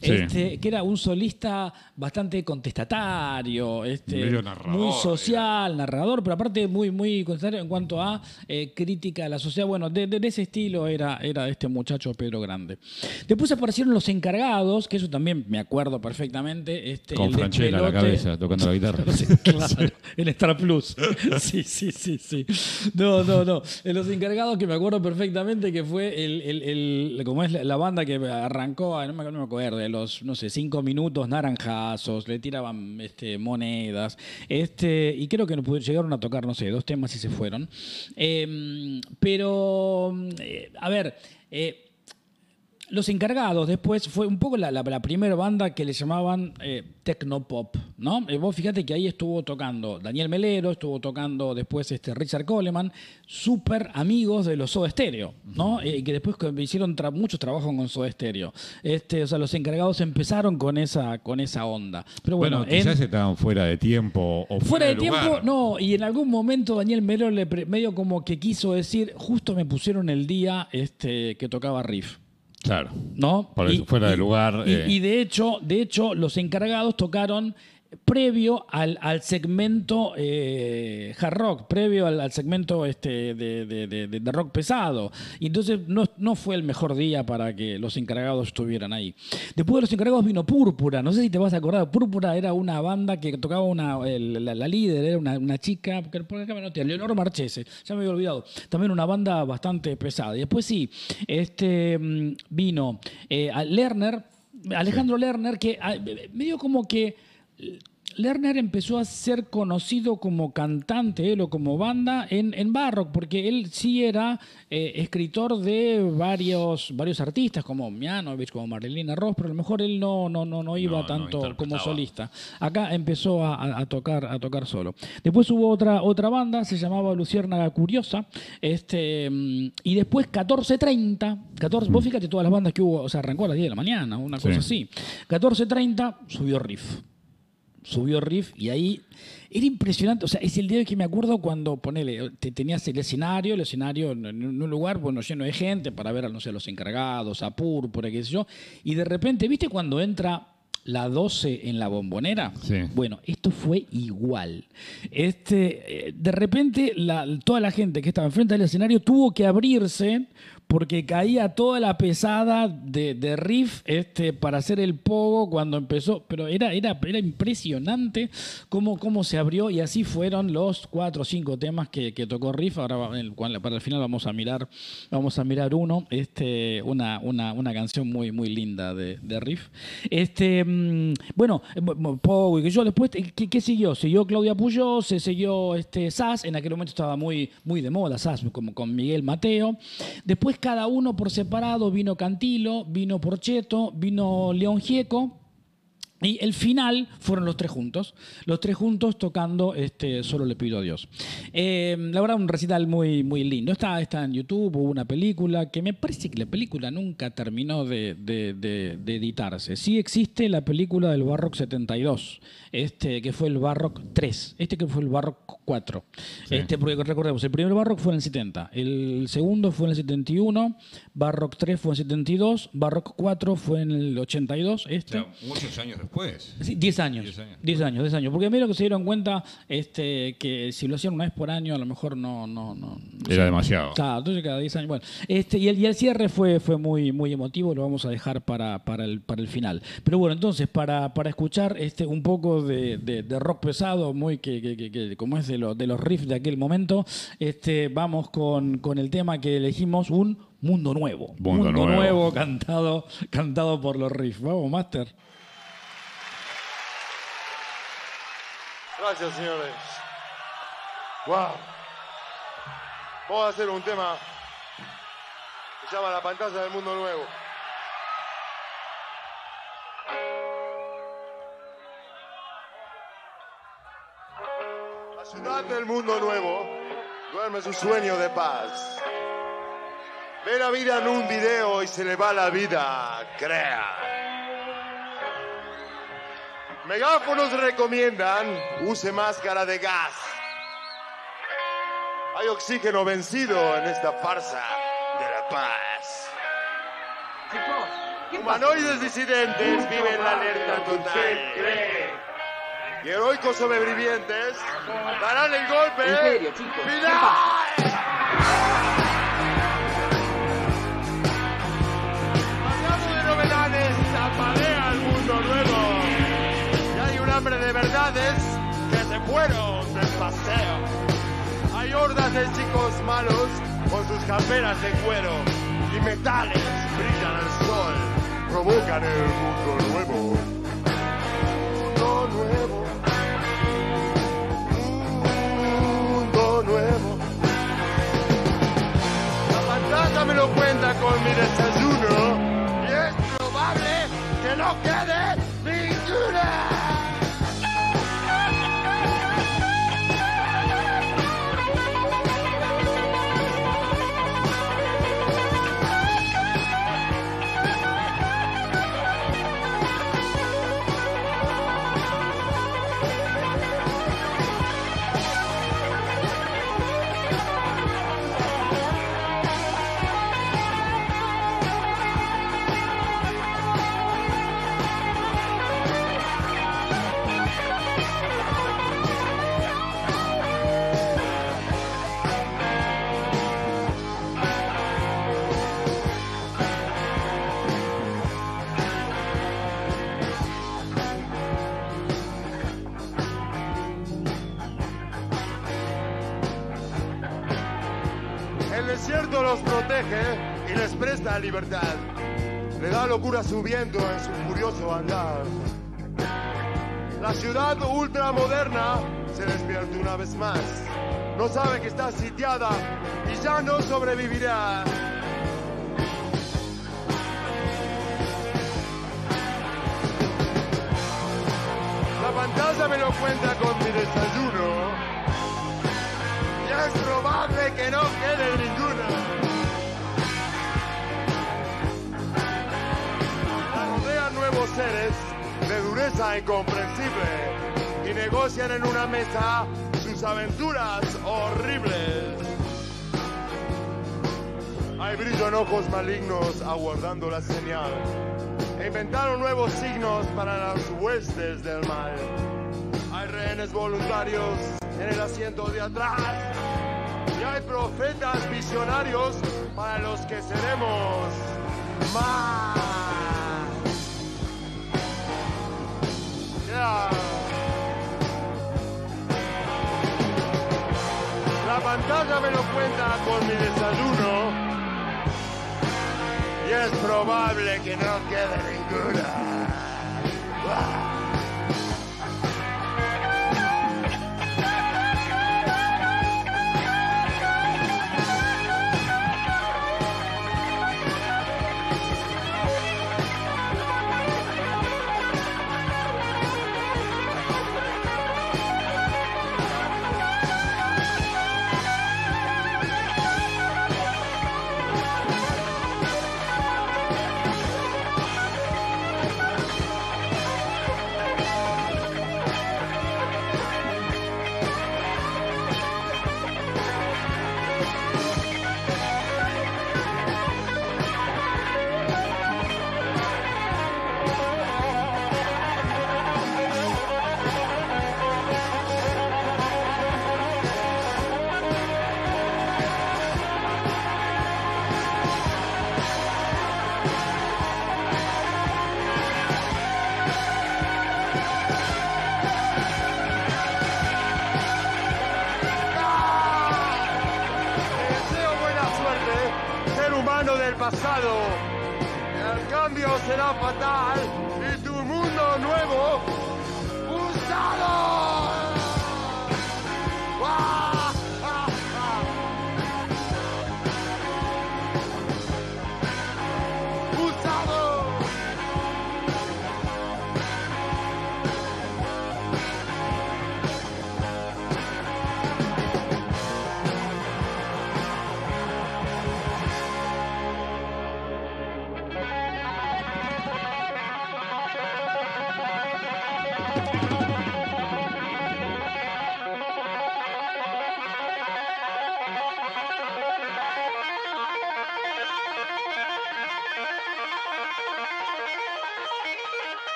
Sí. Este, que era un solista bastante contestatario, este, narrador, muy social, narrador, pero aparte muy, muy contestatario en cuanto a eh, crítica a la sociedad. Bueno, de, ese estilo era, era este muchacho Pedro Grande. Después aparecieron los encargados, que eso también me acuerdo perfectamente. Este, Con Franchella a la cabeza, tocando la guitarra. Claro, en Star Plus. Sí, sí, sí, sí. No, no, no. En los encargados que me acuerdo perfectamente que fue el, el, el- como es la, la banda que arrancó, no me, no me acuerdo, de los, no sé, cinco minutos naranjazos, le tiraban este, monedas, este, y creo que llegaron a tocar, no sé, dos temas y se fueron. Eh, pero, eh, a ver, eh, los encargados después fue un poco la, la- la primera banda que le llamaban eh, Tecnopop, ¿no? Eh, vos fíjate que ahí estuvo tocando Daniel Melero, estuvo tocando después este Richard Coleman, súper amigos de los Soda Stereo, ¿no? Eh, que después hicieron tra- mucho trabajo con Soda Stereo. Este, o sea, los encargados empezaron con esa, con esa onda. Pero bueno, Bueno, en- quizás estaban fuera de tiempo o Fuera de tiempo, lugar. no, y en algún momento Daniel Melero le medio como que quiso decir, justo me pusieron el día este, que tocaba Riff. Claro. ¿no? Por eso, fuera de lugar, Y, eh. y de hecho, de hecho, los encargados tocaron previo al, al segmento eh, hard rock, previo al, al segmento este de, de- de- rock pesado. Y entonces no, no fue el mejor día para que los encargados estuvieran ahí. Después de los encargados vino Púrpura. No sé si te vas a acordar. Púrpura era una banda que tocaba una, el- la, la líder, era una, una chica, que por acá me noté, Leonor Marchese, ya me había olvidado. También una banda bastante pesada. Y después sí, este mm, vino eh, a Lerner, Alejandro Lerner, que ah, medio como que Lerner empezó a ser conocido como cantante, él o como banda, en, en Barrock, porque él sí era eh, escritor de varios, varios artistas, como Mianovich, como Marilina Ross, pero a lo mejor él no, no, no, no iba No, no tanto como solista. Acá empezó a, tocar, a tocar solo. Después hubo otra, otra banda, se llamaba Luciérnaga Curiosa, este, mm, y después 14.30, 14, vos fíjate todas las bandas que hubo, o sea, arrancó a las 10 de la mañana, una Sí. cosa así. 14.30 subió Riff subió Riff y ahí era impresionante. O sea, es el día que me acuerdo cuando, ponele, te tenías el escenario, el escenario en un lugar, bueno, lleno de gente para ver, no sé, los encargados, a Púrpura, qué sé yo. Y de repente, ¿viste cuando entra la 12 en la bombonera? Sí. Bueno, esto fue igual. Este, eh, de repente, la- toda la gente que estaba enfrente del escenario tuvo que abrirse porque caía toda la pesada de, de riff este, para hacer el pogo cuando empezó. Pero era, era, era impresionante cómo, cómo se abrió y así fueron los cuatro o cinco temas que, que tocó Riff. Ahora para el final vamos a mirar, vamos a mirar uno, este, una, una, una canción muy, muy linda de, de Riff. Este, mm, bueno, eh, pogo y que yo después, eh, ¿qué, qué siguió? Siguió Claudia Puyó, se siguió este, Sass, en aquel momento estaba muy, muy de moda Sass, como con Miguel Mateo. Después cada uno por separado, vino Cantilo, vino Porcheto, vino León Gieco. Y el final fueron los tres juntos, los tres juntos tocando este, Solo le pido a Dios. Eh, la verdad, un recital muy, muy lindo. Está, está en YouTube, hubo una película que me parece que la película nunca terminó de, de- de- de editarse. Sí existe la película del Barrock 72, este, que fue el Barrock 3, este que fue el Barrock 4. Este, porque recordemos, el primer Barrock fue en el 70, el segundo fue en el 71, Barrock 3 fue en el 72, Barrock 4 fue en el 82, este. O sea, muchos años después. Sí, 10 años. Diez años. 10 años, 10 años. Porque mira que se dieron cuenta este, que si lo hacían una vez por año, a lo mejor no. no, no, no Era demasiado. Claro, entonces cada 10 años. Bueno, este, y, el, y el cierre fue, fue muy, muy emotivo, lo vamos a dejar para, para, el, para el final. Pero bueno, entonces, para, para escuchar este, un poco de, de- de rock pesado, muy que, que- que- que- como es de, lo- de los riffs de aquel momento, este, vamos con, con el tema que elegimos, un mundo nuevo. Mundo Nuevo. cantado, cantado por los riffs. Vamos, Master. Gracias, señores. Wow. Vamos a hacer un tema que se llama La pantalla del mundo nuevo. La ciudad del mundo nuevo duerme su sueño de paz. Ve la vida en un video y se le va la vida. Crea. Megáfonos recomiendan use máscara de gas. Hay oxígeno vencido en esta farsa de la paz. Humanoides disidentes viven la alerta total. Y heroicos sobrevivientes darán el golpe final. Verdades que se fueron del paseo. Hay hordas de chicos malos con sus camperas de cuero y metales brillan al sol, provocan el mundo nuevo. Mundo nuevo. Mundo nuevo. La pantalla me lo cuenta con mi desayuno y es probable que no quede ninguna. Y les presta libertad. Le da locura su viento en su furioso andar. La ciudad ultramoderna se despierta una vez más. No sabe que está sitiada y ya no sobrevivirá. La pantalla me lo cuenta con mi desayuno. Y es probable que no quede seres de dureza incomprensible y negocian en una mesa sus aventuras horribles. Hay brillo en ojos malignos aguardando la señal. E inventaron nuevos signos para las huestes del mal. Hay rehenes voluntarios en el asiento de atrás. Y hay profetas visionarios para los que seremos más. La pantalla me lo cuenta con mi desayuno. Y es probable que no quede ninguna.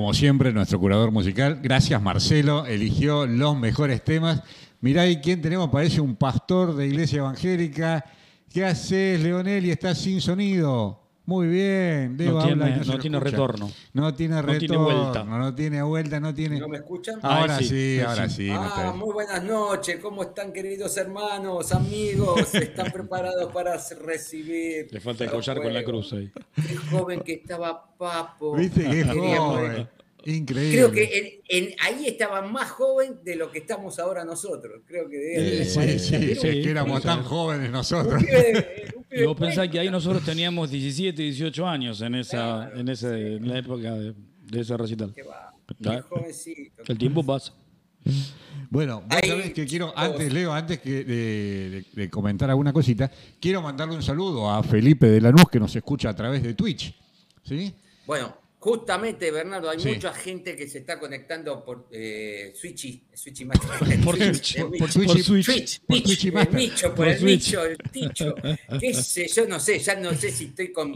Como siempre, nuestro curador musical, gracias Marcelo, eligió los mejores temas. Mirá ahí quién tenemos, parece un pastor de iglesia evangélica. ¿Qué haces, Leonel? Y estás sin sonido. Muy bien, Debo No y tiene- no tiene retorno. No tiene No retorno. tiene vuelta. No tiene vuelta, no tiene. ¿No me escuchan? Ahora sí, ahora sí. sí. no Ah, muy buenas noches. ¿Cómo están, queridos hermanos, amigos? ¿Están preparados para recibir? Le falta collar con la cruz ahí. Qué joven que estaba Papo. Viste Quería joven. Increíble. Creo que en- en- ahí estaba más joven de lo que estamos ahora nosotros. Creo que de sí, sí, Sí, es que éramos tan jóvenes nosotros. Un pibe- un pibe Y vos pensás que ahí nosotros teníamos 17, 18 años en esa, en la época de, de ese recital. Que va, qué jovencito. El tiempo pasa. Bueno, vos Ahí, sabés que quiero, antes, Leo, antes que de, de- de comentar alguna cosita, quiero mandarle un saludo a Felipe de Lanús que nos escucha a través de Twitch. ¿Sí? Bueno, justamente, Bernardo, hay Sí. mucha gente que se está conectando por eh, Switchy, Switchy Por Twitch, por Twitch. Por Switch. Por Twitch y el Master. nicho, por Por el Switch. nicho, el ticho. Qué sé yo, no sé, ya no sé si estoy con,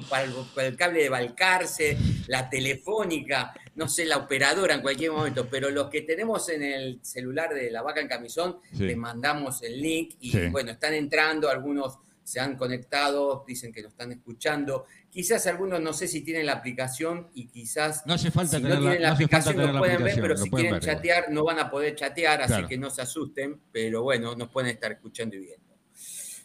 el cable de Balcarce, la telefónica, no sé, la operadora en cualquier momento, pero los que tenemos en el celular de la vaca en camisón, Sí. les mandamos el link y Sí. bueno, están entrando, algunos se han conectado, dicen que nos están escuchando. Quizás algunos no sé si tienen la aplicación y quizás No hace falta si no tener la, tienen la no aplicación la pueden ver, pero si quieren ver chatear no van a poder chatear, así que no se asusten, pero bueno, nos pueden estar escuchando y viendo.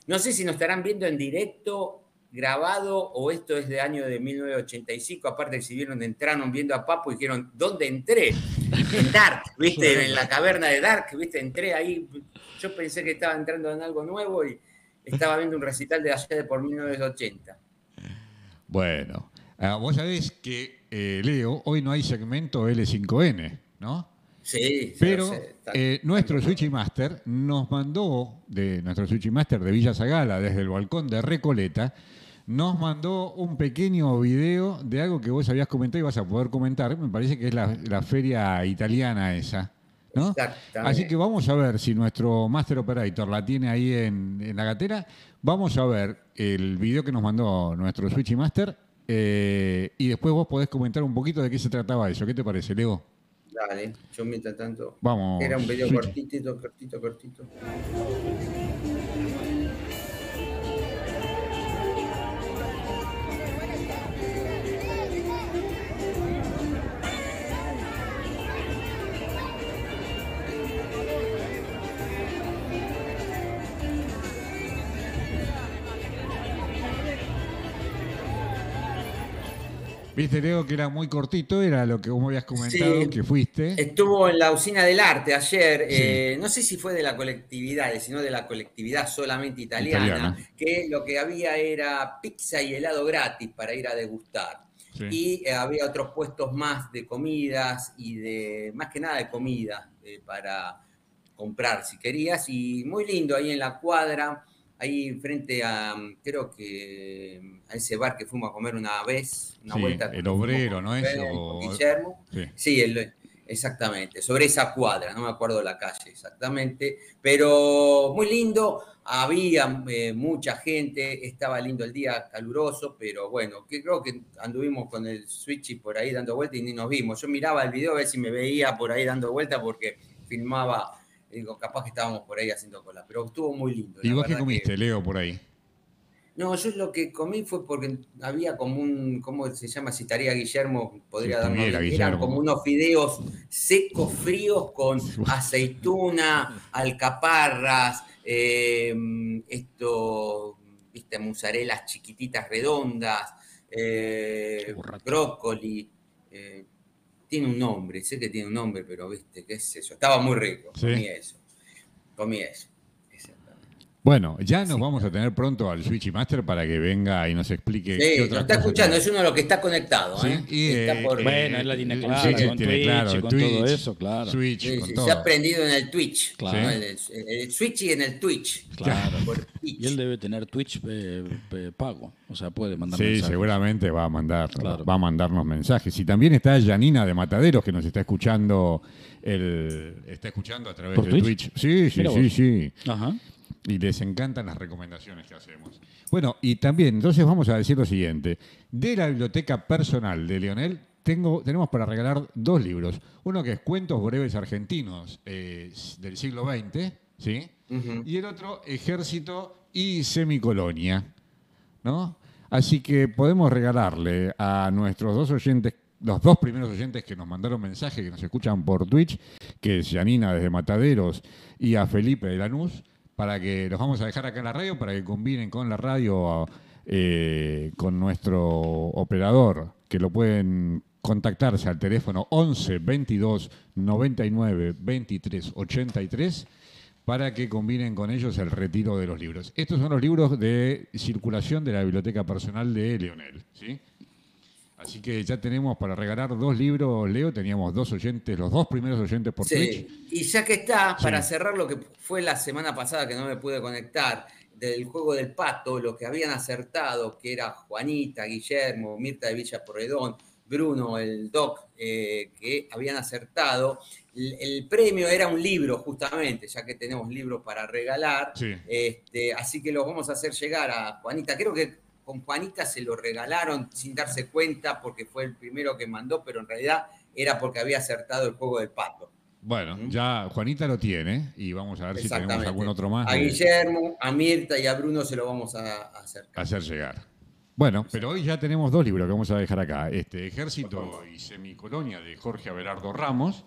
No sé si nos estarán viendo en directo, grabado, o esto es de año de 1985, aparte si vieron, entraron viendo a Papo y dijeron, ¿dónde entré? En Dark, ¿viste? En la caverna de Dark, ¿viste? Entré ahí, yo pensé que estaba entrando en algo nuevo y estaba viendo un recital de de por 1980. Bueno, ah, vos sabés que, eh, Leo, hoy no hay segmento L5N, ¿no? Sí, Pero está- eh, nuestro Switchy Master nos mandó, de nuestro Switchy Master de Villa Zagala, desde el balcón de Recoleta, nos mandó un pequeño video de algo que vos habías comentado y vas a poder comentar. Me parece que es la, la feria italiana esa. ¿No? Así que vamos a ver si nuestro Master Operator la tiene ahí en, en la gatera. Vamos a ver el video que nos mandó nuestro Switchy Master eh, y después vos podés comentar un poquito de qué se trataba eso. ¿Qué te parece, Leo? Dale, yo mientras tanto. Vamos, Era un video Switch. cortito, cortito, cortito. Viste, Leo, que era muy cortito, era lo que vos me habías comentado, Sí. que fuiste. Estuvo en la usina del arte ayer, Sí. eh, no sé si fue de la colectividad, sino de la colectividad solamente italiana, Italiana. que lo que había era pizza y helado gratis para ir a degustar. Sí. Y eh, había otros puestos más de comidas y de, más que nada de comida eh, para comprar si querías. Y muy lindo ahí en la cuadra, ahí frente a, creo que a ese bar que fuimos a comer una vez, una Sí, vuelta. el obrero, ¿no es? Guillermo. Sí. Sí, el- exactamente, sobre esa cuadra, no me acuerdo la calle exactamente, pero muy lindo, había eh, mucha gente, estaba lindo el día, caluroso, pero bueno, que creo que anduvimos con el switch y por ahí dando vuelta y ni nos vimos. Yo miraba el video a ver si me veía por ahí dando vuelta porque filmaba, digo, capaz que estábamos por ahí haciendo cola, pero estuvo muy lindo. ¿Y vos qué comiste, que- Leo, por ahí? no, yo lo que comí fue porque había como un, ¿cómo se llama? Si estaría Guillermo, podría Si darnos. estuviera Eran como unos fideos secos, fríos, con aceituna, alcaparras, eh, esto, viste, mozzarellas chiquititas redondas, eh, brócoli. eh, tiene un nombre, sé que tiene un nombre, pero viste, qué es eso. Estaba muy rico, Sí. comí eso. Comí eso. Bueno, ya nos vamos a tener pronto al Switchy Master para que venga y nos explique Sí, qué lo otras está cosas escuchando, tiene. es uno de los que está conectado. Sí, ¿eh? y, Está eh, por- Bueno, él la tiene clara, con tiene Twitch claro, con Twitch, todo eso, claro. Switch, Sí, con sí, todo. se ha aprendido en el Twitch. Claro. ¿no? El, el- el Switch y en el Twitch. Claro. Por Twitch. Y él debe tener Twitch eh, eh, pago. O sea, puede mandar Sí, mensajes. seguramente va a mandar, Claro. va a mandarnos mensajes. Y también está Janina de Mataderos que nos está escuchando el, está escuchando a través ¿Por de Twitch? Twitch. Sí, sí, Mira sí, vos. sí. Ajá. Y les encantan las recomendaciones que hacemos. Bueno, y también, entonces vamos a decir lo siguiente. De la biblioteca personal de Leonel, tengo, tenemos para regalar dos libros. Uno que es Cuentos Breves Argentinos eh, del siglo XX, ¿sí? Y el otro, Ejército y Semicolonia, ¿no? Así que podemos regalarle a nuestros dos oyentes, los dos primeros oyentes que nos mandaron mensaje, que nos escuchan por Twitch, que es Janina desde Mataderos y a Felipe de Lanús, para que los vamos a dejar acá en la radio, para que combinen con la radio, eh, con nuestro operador, que lo pueden contactarse al teléfono 11 22 99 23 83 para que combinen con ellos el retiro de los libros. Estos son los libros de circulación de la biblioteca personal de Leonel. ¿sí? Así que ya tenemos para regalar dos libros, Leo, teníamos dos oyentes, los dos primeros oyentes por Twitch. Sí. Y ya que está, Sí. para cerrar lo que fue la semana pasada que no me pude conectar, del juego del pato, lo que habían acertado, que era Juanita, Guillermo, Mirta de Villa Porredón, Bruno, el Doc, eh, que habían acertado. El, el premio era un libro, justamente, ya que tenemos libros para regalar. Sí. Este, así que los vamos a hacer llegar a Juanita. Creo que con Juanita se lo regalaron sin darse cuenta porque fue el primero que mandó, pero en realidad era porque había acertado el juego del pato. Bueno, ya Juanita lo tiene y vamos a ver si tenemos algún otro más A Guillermo, a Mirta y a Bruno se lo vamos a a acercar. hacer llegar. Bueno, pero hoy ya tenemos dos libros que vamos a dejar acá. Este, Ejército y Semicolonia de Jorge Abelardo Ramos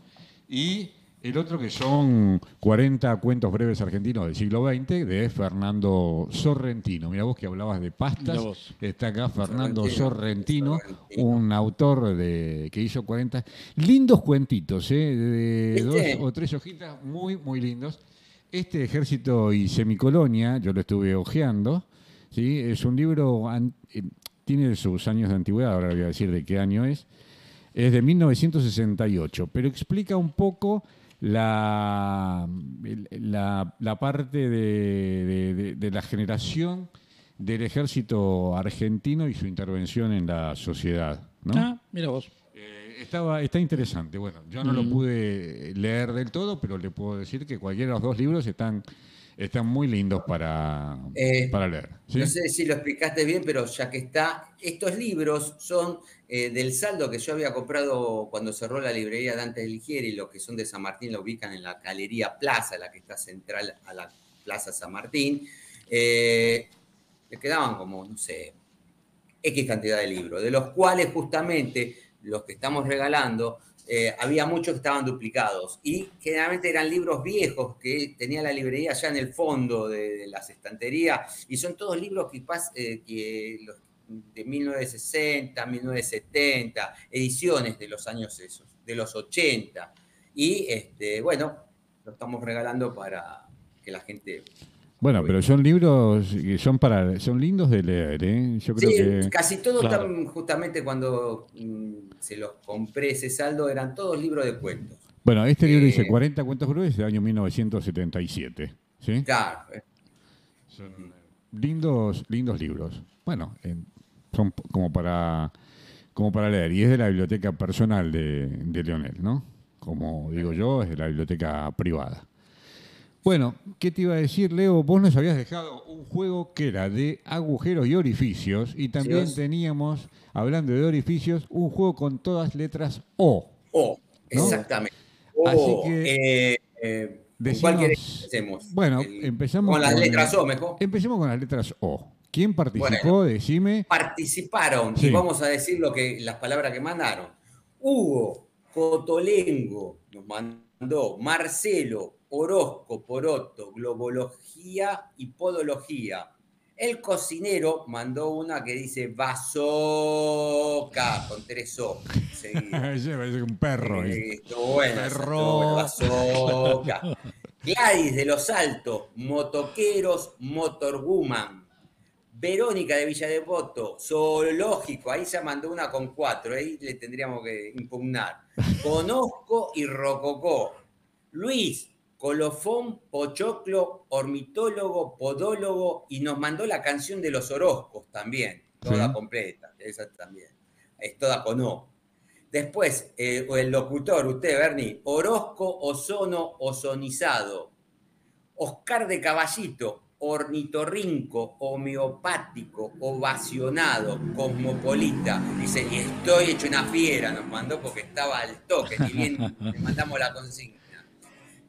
y el otro que son 40 cuentos breves argentinos del siglo XX de Fernando Sorrentino. Mira vos que hablabas de pastas. Está acá Fernando Sorrentino. Sorrentino, Sorrentino. un autor de, que hizo 40 lindos cuentitos, ¿eh? de dos o tres hojitas muy, muy lindos. Este Ejército y Semicolonia, yo lo estuve hojeando, ¿sí? es un libro, eh, tiene sus años de antigüedad, ahora voy a decir de qué año es, es de 1968, pero explica un poco la, la, la parte de, de- de- de la generación del ejército argentino y su intervención en la sociedad. ¿no? Ah, mira vos. Eh, estaba, está interesante. Bueno, yo no lo Mm. pude leer del todo, pero le puedo decir que cualquiera de los dos libros están, están muy lindos para, Eh, para leer. ¿sí? No sé si lo explicaste bien, pero ya que está, estos libros son eh, del saldo que yo había comprado cuando cerró la librería Dante Alighieri, los que son de San Martín lo ubican en la Galería Plaza, la que está central a la Plaza San Martín. Eh, le quedaban como, no sé, X cantidad de libros, de los cuales justamente los que estamos regalando, eh, había muchos que estaban duplicados y generalmente eran libros viejos que tenía la librería ya en el fondo de, las estanterías y son todos libros que, eh, que los de 1960, 1970, ediciones de los años esos, de los 80. Y este, bueno, lo estamos regalando para que la gente Bueno, pero son libros que son para son lindos de leer, ¿eh? Yo creo Sí, que casi todos Claro. están justamente cuando mm, se los compré ese saldo, eran todos libros de cuentos. bueno, este libro dice Eh, 40 cuentos crueles del año 1977, ¿sí? Claro, eh, Lindos lindos libros. Bueno, eh, son como para como para leer y es de la biblioteca personal de, de Leonel, ¿no? Como digo yo, es de la biblioteca privada. Bueno, ¿qué te iba a decir, Leo? Vos nos habías dejado un juego que era de agujeros y orificios y también Sí. teníamos, hablando de orificios, un juego con todas letras O. O, ¿No? exactamente. Así O, que- eh, eh, ¿con Decinos- ¿Cuál empecemos? Bueno, El- empezamos con las letras el- O, mejor. Empecemos con las letras O. ¿Quién participó? Bueno. Decime. Participaron, Sí. y vamos a decir lo que, las palabras que mandaron. Hugo, Cotolengo, nos mandó Marcelo, Orozco, Poroto, Globología y Podología. El cocinero mandó una que dice Bazooka con tres O. seguidas. Ese parece un perro. ¿eh? Estuvo bueno, Perro. estuvo bueno, bazooka. Gladys de los Altos, Motoqueros, Motorwoman. Verónica de Villa Devoto, Zoológico, ahí se mandó una con cuatro, ahí le tendríamos que impugnar. Conozco y Rococó. Luis, Colofón, Pochoclo, Ornitólogo, Podólogo, y nos mandó la canción de los Orozcos también, toda Sí. completa, esa también. Es toda con O. Después, eh, el locutor, usted, Bernie, Orozco, Ozono, Ozonizado. Oscar de Caballito, ornitorrinco, homeopático, ovacionado, cosmopolita. Dice, y estoy hecho una fiera, nos mandó porque estaba al toque, ni bien le mandamos la consigna.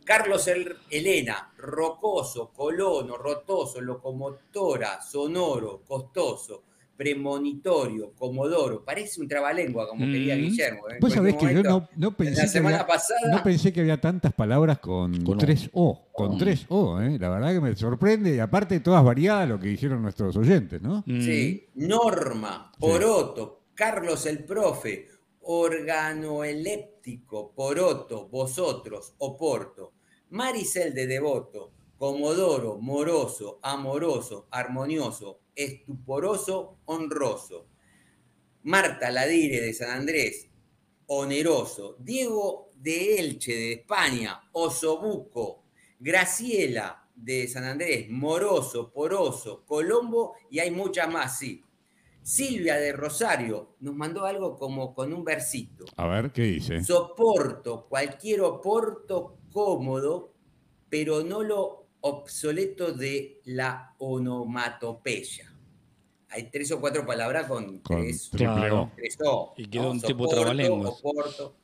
Carlos El- Elena, rocoso, colono, rotoso, locomotora, sonoro, costoso, premonitorio, comodoro. Parece un trabalengua, como quería Mm. Guillermo. ¿eh? En Vos sabés que yo no, no pensé La que semana había, pasada, no pensé que había tantas palabras con, tres O. Con tres O, ¿eh? La verdad que me sorprende y aparte todas variadas lo que dijeron nuestros oyentes, ¿no? Mm. Sí, Norma, Poroto, Carlos el Profe, organoeléptico, Poroto, vosotros, Oporto, Maricel de Devoto, Comodoro, moroso, amoroso, armonioso, estuporoso, honroso, Marta Ladire de San Andrés, oneroso, Diego de Elche de España, Osobuco, Graciela de San Andrés, Moroso, Poroso, Colombo y hay muchas más, sí. Silvia de Rosario nos mandó algo como con un versito. A ver, ¿qué dice? Soporto cualquier oporto cómodo, pero no lo obsoleto de la onomatopeya. Hay tres o cuatro palabras con, Con tres, Claro. O. tres O, Y quedó un tipo trabalenguas. Oporto,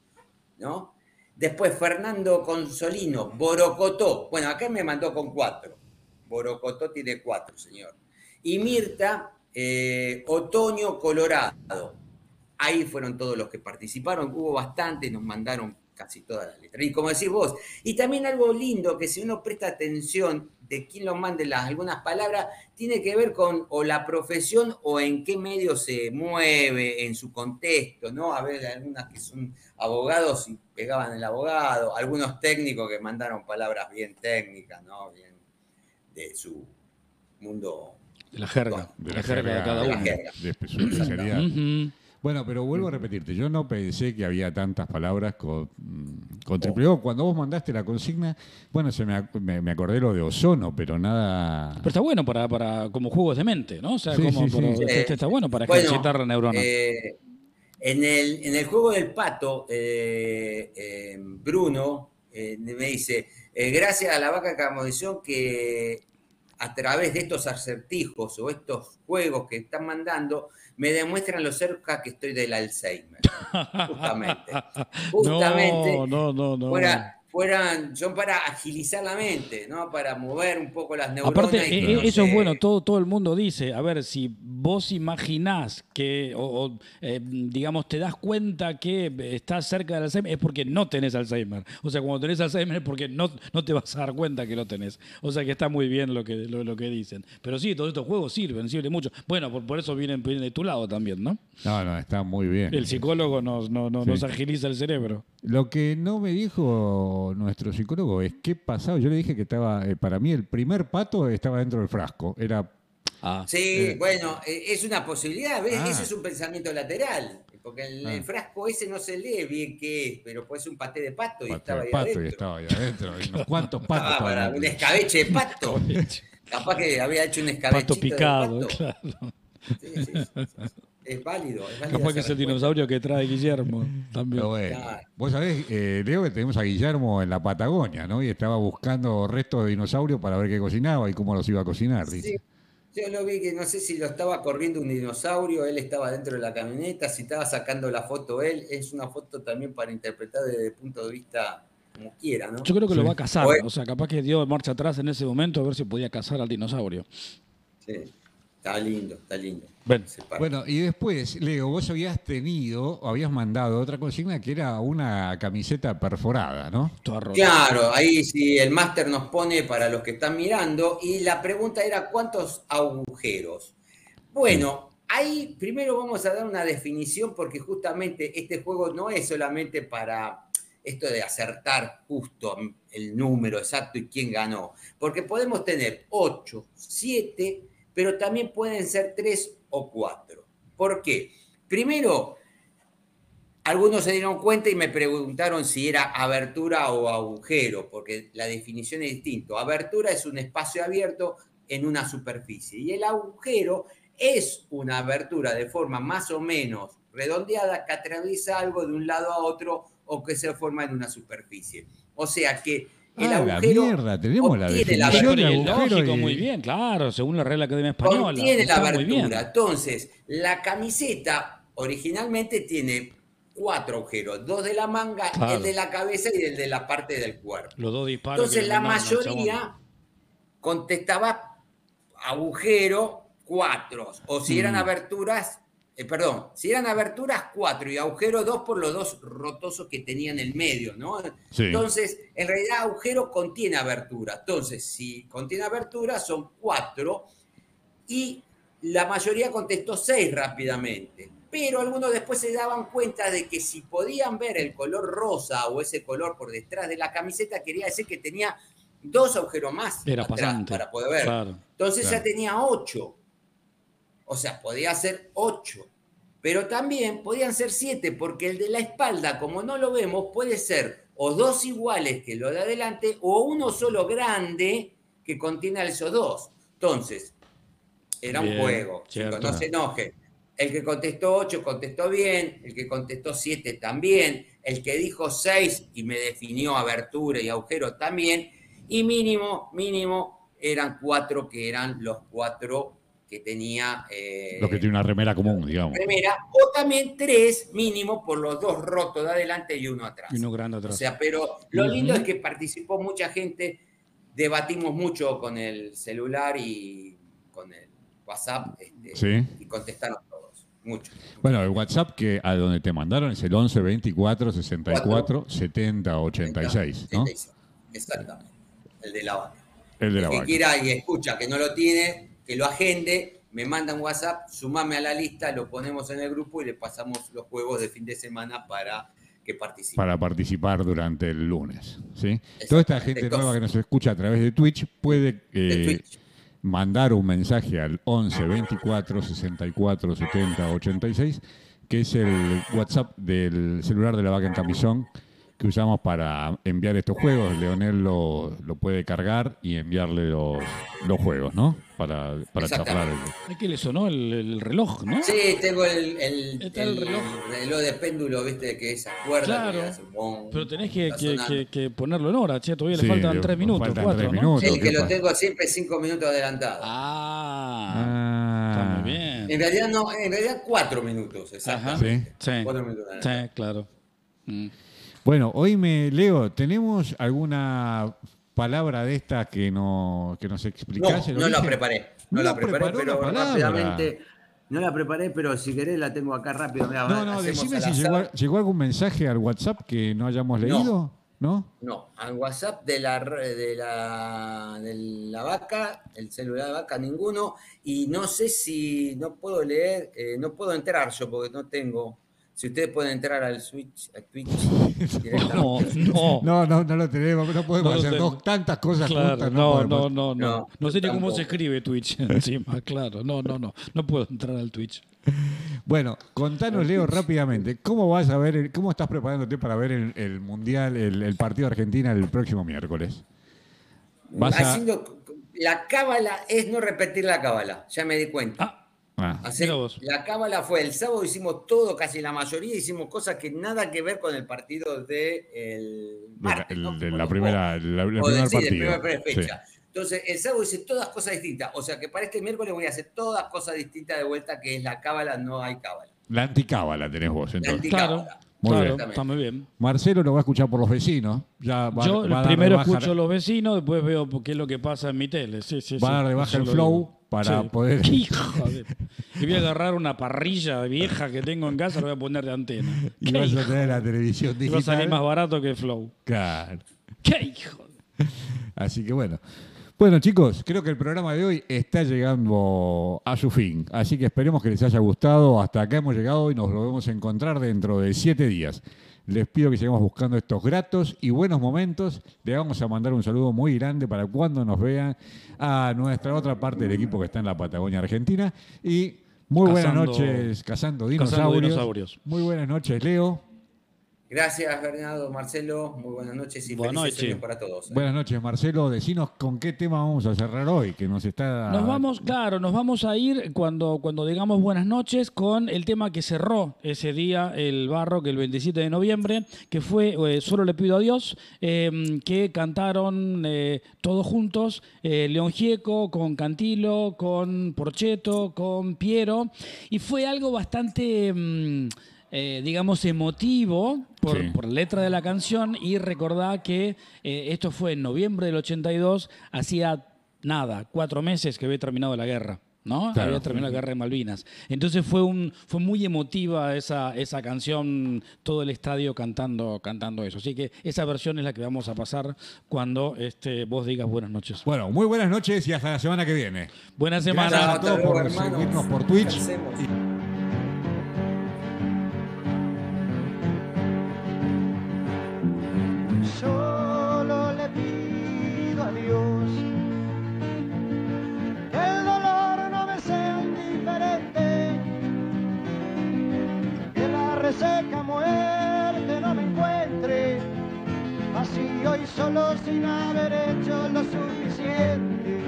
¿no? Después Fernando Consolino, Borocotó. Bueno, acá me mandó con cuatro. Borocotó tiene cuatro, señor. Y Mirta, eh, Otoño Colorado. Ahí fueron todos los que participaron, hubo bastantes, nos mandaron casi todas las letras. Y como decís vos, y también algo lindo que si uno presta atención de quién lo mande las algunas palabras, tiene que ver con o la profesión o en qué medio se mueve, en su contexto, ¿no? A ver, algunas que son abogados y pegaban el abogado, algunos técnicos que mandaron palabras bien técnicas, ¿no? Bien de su mundo. De la jerga. De la jerga de cada uno. de su especialidad. Bueno, pero vuelvo a repetirte, yo no pensé que había tantas palabras con, mm, con triple O. Cuando vos mandaste la consigna, bueno, se me, ac- me, me acordé lo de ozono, pero nada... Pero está bueno para, para como juegos de mente, ¿no? O sea, Sí, como, sí, sí. pero Sí. este está bueno para Bueno, ejercitar la neurona. Eh, en, el, en el juego del pato, eh, eh, Bruno eh, me dice, eh, gracias a la vaca Camodición que a través de estos acertijos o estos juegos que están mandando, me demuestran lo cerca que estoy del Alzheimer. Justamente. Justamente. no, no, no, no. Fueran, son para agilizar la mente, ¿no? Para mover un poco las neuronas. Aparte, y eh, que no eso es bueno, todo, todo el mundo dice, a ver, si vos imaginás que, o, o, eh, digamos, te das cuenta que estás cerca del Alzheimer, es porque no tenés Alzheimer. O sea, cuando tenés Alzheimer es porque no, no te vas a dar cuenta que lo tenés. O sea, que está muy bien lo que, lo, lo que dicen. Pero sí, todos estos juegos sirven, sirven mucho. Bueno, por, por eso vienen, vienen de tu lado también, ¿no? No, no, está muy bien. El psicólogo nos, Sí. nos agiliza el cerebro. Lo que no me dijo nuestro psicólogo es qué pasaba. Yo le dije que estaba, eh, para mí el primer pato estaba dentro del frasco. Era Ah, Sí, bueno, eh, es una posibilidad, ¿ves? Ah. Eso es un pensamiento lateral. Porque en Ah. el frasco ese no se lee bien qué es, pero puede ser un paté de pato y estaba ahí pato y adentro. estaba ahí adentro. Y unos cuantos patos Ah, para un escabeche de pato. Capaz que había hecho un escabechito pato picado, de pato. claro. Sí, sí, sí. Es válido. Es válido Capaz que es el dinosaurio que trae Guillermo también. Pero bueno, Claro. vos sabés, eh, Leo, que tenemos a Guillermo en la Patagonia, ¿no? Y estaba buscando restos de dinosaurios para ver qué cocinaba y cómo los iba a cocinar, dice. Yo lo vi que no sé si lo estaba corriendo un dinosaurio, él estaba dentro de la camioneta, si estaba sacando la foto él, es una foto también para interpretar desde el punto de vista como quiera, ¿no? Yo creo que lo va a cazar. Bueno. O sea, capaz que dio marcha atrás en ese momento a ver si podía cazar al dinosaurio. Sí, está lindo, está lindo. Bueno. Y después, Leo, vos habías tenido, habías mandado otra consigna que era una camiseta perforada, ¿no? Claro, ahí sí el máster nos pone para los que están mirando y la pregunta era ¿cuántos agujeros? Bueno, ahí primero vamos a dar una definición porque justamente este juego no es solamente para esto de acertar justo el número exacto y quién ganó, porque podemos tener 8, 7, pero también pueden ser 3 o 4. ¿Por qué? Primero, algunos se dieron cuenta y me preguntaron si era abertura o agujero, porque la definición es distinta. Abertura es un espacio abierto en una superficie y el agujero es una abertura de forma más o menos redondeada que atraviesa algo de un lado a otro o que se forma en una superficie. O sea que el Ah, la agujero mierda, tenemos la definición de agujero y- muy bien, claro, según la Real Academia Española. contiene la abertura. Entonces, la camiseta originalmente tiene cuatro agujeros, dos de la manga, Claro. el de la cabeza y el de la parte del cuerpo. Los dos disparos. Entonces la mayoría contestaba agujero cuatro, o si Mm. eran aberturas, eh, perdón, si eran aberturas cuatro y agujero dos por los dos rotosos que tenía en el medio, ¿no? Sí. Entonces, en realidad agujero contiene abertura. Entonces, si contiene abertura son cuatro y la mayoría contestó seis rápidamente. Pero algunos después se daban cuenta de que si podían ver el color rosa o ese color por detrás de la camiseta, quería decir que tenía dos agujeros más Era atrás pasante. para poder ver. Claro. Entonces Claro. ya tenía ocho. O sea, podía ser ocho. Pero también podían ser siete, porque el de la espalda, como no lo vemos, puede ser o dos iguales que lo de adelante, o uno solo grande que contiene a esos dos. Entonces, era Bien, un juego. chicos, no se enojen. El que contestó ocho contestó bien, el que contestó siete también, el que dijo seis y me definió abertura y agujero también, y mínimo, mínimo, eran cuatro que eran los cuatro que tenía eh, Lo que tiene una remera común, digamos. remera, o también tres mínimo por los dos rotos de adelante y uno atrás. Y uno grande O atrás. sea, pero lo lindo es que participó mucha gente, debatimos mucho con el celular y con el WhatsApp este, Sí. y contestaron todos, mucho. Bueno, el WhatsApp que a donde te mandaron es el 11 24 64 70 86, ¿no? Exactamente, el de la vaca. El de la El que vaca. quiera y escucha que no lo tiene, que lo agende, me manda un WhatsApp, sumame a la lista, lo ponemos en el grupo y le pasamos los juegos de fin de semana para que participe. Para participar durante el lunes, ¿sí? Toda esta gente Entonces- nueva que nos escucha a través de Twitch puede eh, Twitch. mandar un mensaje al 11 24 64 70 86, que es el WhatsApp del celular de la vaca en camisón que usamos para enviar estos juegos. Leonel lo, lo puede cargar y enviarle los, los juegos, ¿no? Para, para charlar. Es que le sonó el, el reloj, ¿no? Sí, tengo el, el, Está el el reloj. reloj de péndulo, viste, que esa cuerda Claro. que hace bom, Pero tenés que, que- que- que ponerlo en hora, che. Todavía Sí, le faltan tres minutos, faltan cuatro, tres ¿no? minutos. Sí, ¿qué que lo pasa? tengo siempre cinco minutos adelantado. Ah, Ah. está muy bien. En realidad no, en realidad cuatro minutos, exactamente. Sí. Cuatro minutos adelantado. Sí, claro. Mm. Bueno, hoy me leo, ¿tenemos alguna palabra de esta que, no, que nos No, explicase? el no la preparé, no, No la preparé, pero rápidamente No la preparé, pero si querés la tengo acá rápido. Mirá, No, no, decime si llegó, llegó algún mensaje al WhatsApp que no hayamos No. leído. ¿No? No, al WhatsApp de la, de la, de la vaca, el celular de vaca, ninguno. Y no sé si no puedo leer, eh, no puedo entrar yo porque no tengo. Si ustedes pueden entrar al Switch, a Twitch No, directamente. no. No, no, no lo tenemos, no podemos No hacer dos tantas cosas Claro, juntas. no, no, no, no. No, No sé ni cómo se escribe Twitch encima, claro. No, no, no. No puedo entrar al Twitch. Bueno, contanos, Leo, rápidamente, ¿cómo vas a ver, el- cómo estás preparándote para ver el, el Mundial, el, el partido de Argentina el próximo miércoles? Vas a- Haciendo, la cábala es no repetir la cábala, ya me di cuenta. Ah, Ah, Hacer- la cábala fue el sábado, hicimos todo, casi la mayoría, hicimos cosas que nada que ver con el partido de el la, martes, el- ¿no? de Cuando la jugó. primera, la- primer Sí. fecha. Entonces, el sábado hice todas cosas distintas. O sea que para este miércoles voy a hacer todas cosas distintas de vuelta, que es la cábala, no hay cábala. La anticábala tenés vos, La entonces. Claro, anticábala. Muy claro, bien. está muy bien. Marcelo lo va a escuchar por los vecinos. Ya va, Yo va primero escucho a los vecinos, después veo qué es lo que pasa en mi tele. Sí, sí, Va a sí. Eso el lo flow para poder- Hijo de- Y voy a agarrar una parrilla vieja que tengo en casa y la voy a poner de antena. Y ¿Qué vas a tener la televisión Y va a salir más digital. barato que Flow. Claro. ¿Qué hijo? de- Así que bueno. Bueno, chicos, creo que el programa de hoy está llegando a su fin. Así que esperemos que les haya gustado. Hasta acá hemos llegado y nos volvemos a encontrar dentro de siete días. Les pido que sigamos buscando estos gratos y buenos momentos. Le vamos a mandar un saludo muy grande para cuando nos vean a nuestra otra parte del equipo que está en la Patagonia Argentina. Y muy buenas Cazando- noches, cazando cazando dinosaurios. dinosaurios. Muy buenas noches, Leo. Gracias, Bernardo, Marcelo. Muy buenas noches y Buenas noches. años para todos. ¿eh? Buenas noches, Marcelo. Decinos con qué tema vamos a cerrar hoy, que nos está... Nos vamos, claro, nos vamos a ir cuando, cuando digamos buenas noches con el tema que cerró ese día el barro, que el 27 de noviembre, que fue eh, Solo le pido a Dios, eh, que cantaron eh, todos juntos, eh, León Gieco, con Cantilo, con Porcheto, con Piero, y fue algo bastante... mm, eh, digamos, emotivo por, Sí. por la letra de la canción y recordá que eh, esto fue en noviembre del 82, hacía nada, cuatro meses que había terminado la guerra. ¿no? Claro. Había terminado la guerra de Malvinas. Entonces fue un fue muy emotiva esa, esa canción, todo el estadio cantando, cantando eso. Así que esa versión es la que vamos a pasar cuando este, vos digas buenas noches. Bueno, muy buenas noches y hasta la semana que viene. Buena Gracias semana. a todos por hermanos. seguirnos por Twitch. La reseca muerte no me encuentre vacío y solo sin haber hecho lo suficiente.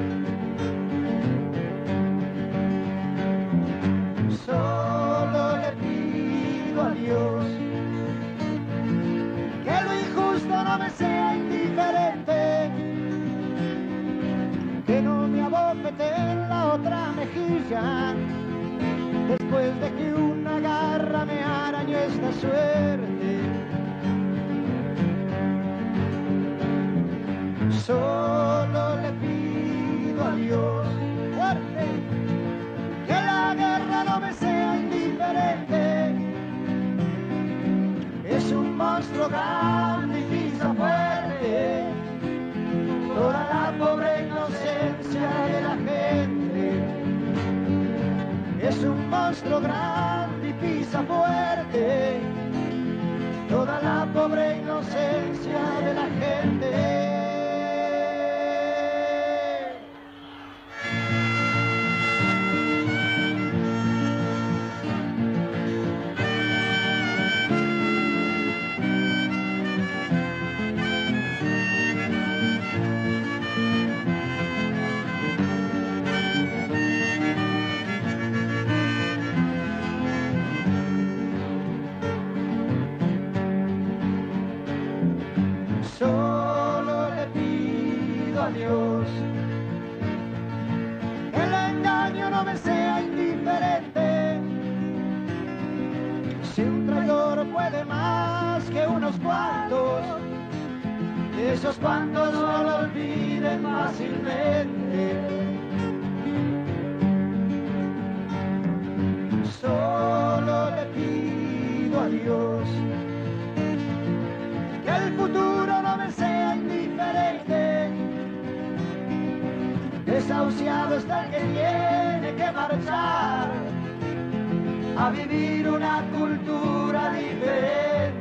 Solo le pido a Dios que lo injusto no me sea indiferente, que no me abofete en la otra mejilla, después de que una garra me arañó esta suerte. Solo le pido a Dios fuerte, que la guerra no me sea indiferente es un monstruo grande y pisa fuerte toda la pobre Es un monstruo grande y pisa fuerte toda la pobre inocencia de la gente. Esos cuantos no lo olviden fácilmente. Solo le pido a Dios que el futuro no me sea indiferente. Desahuciado está el que tiene que marchar a vivir una cultura diferente.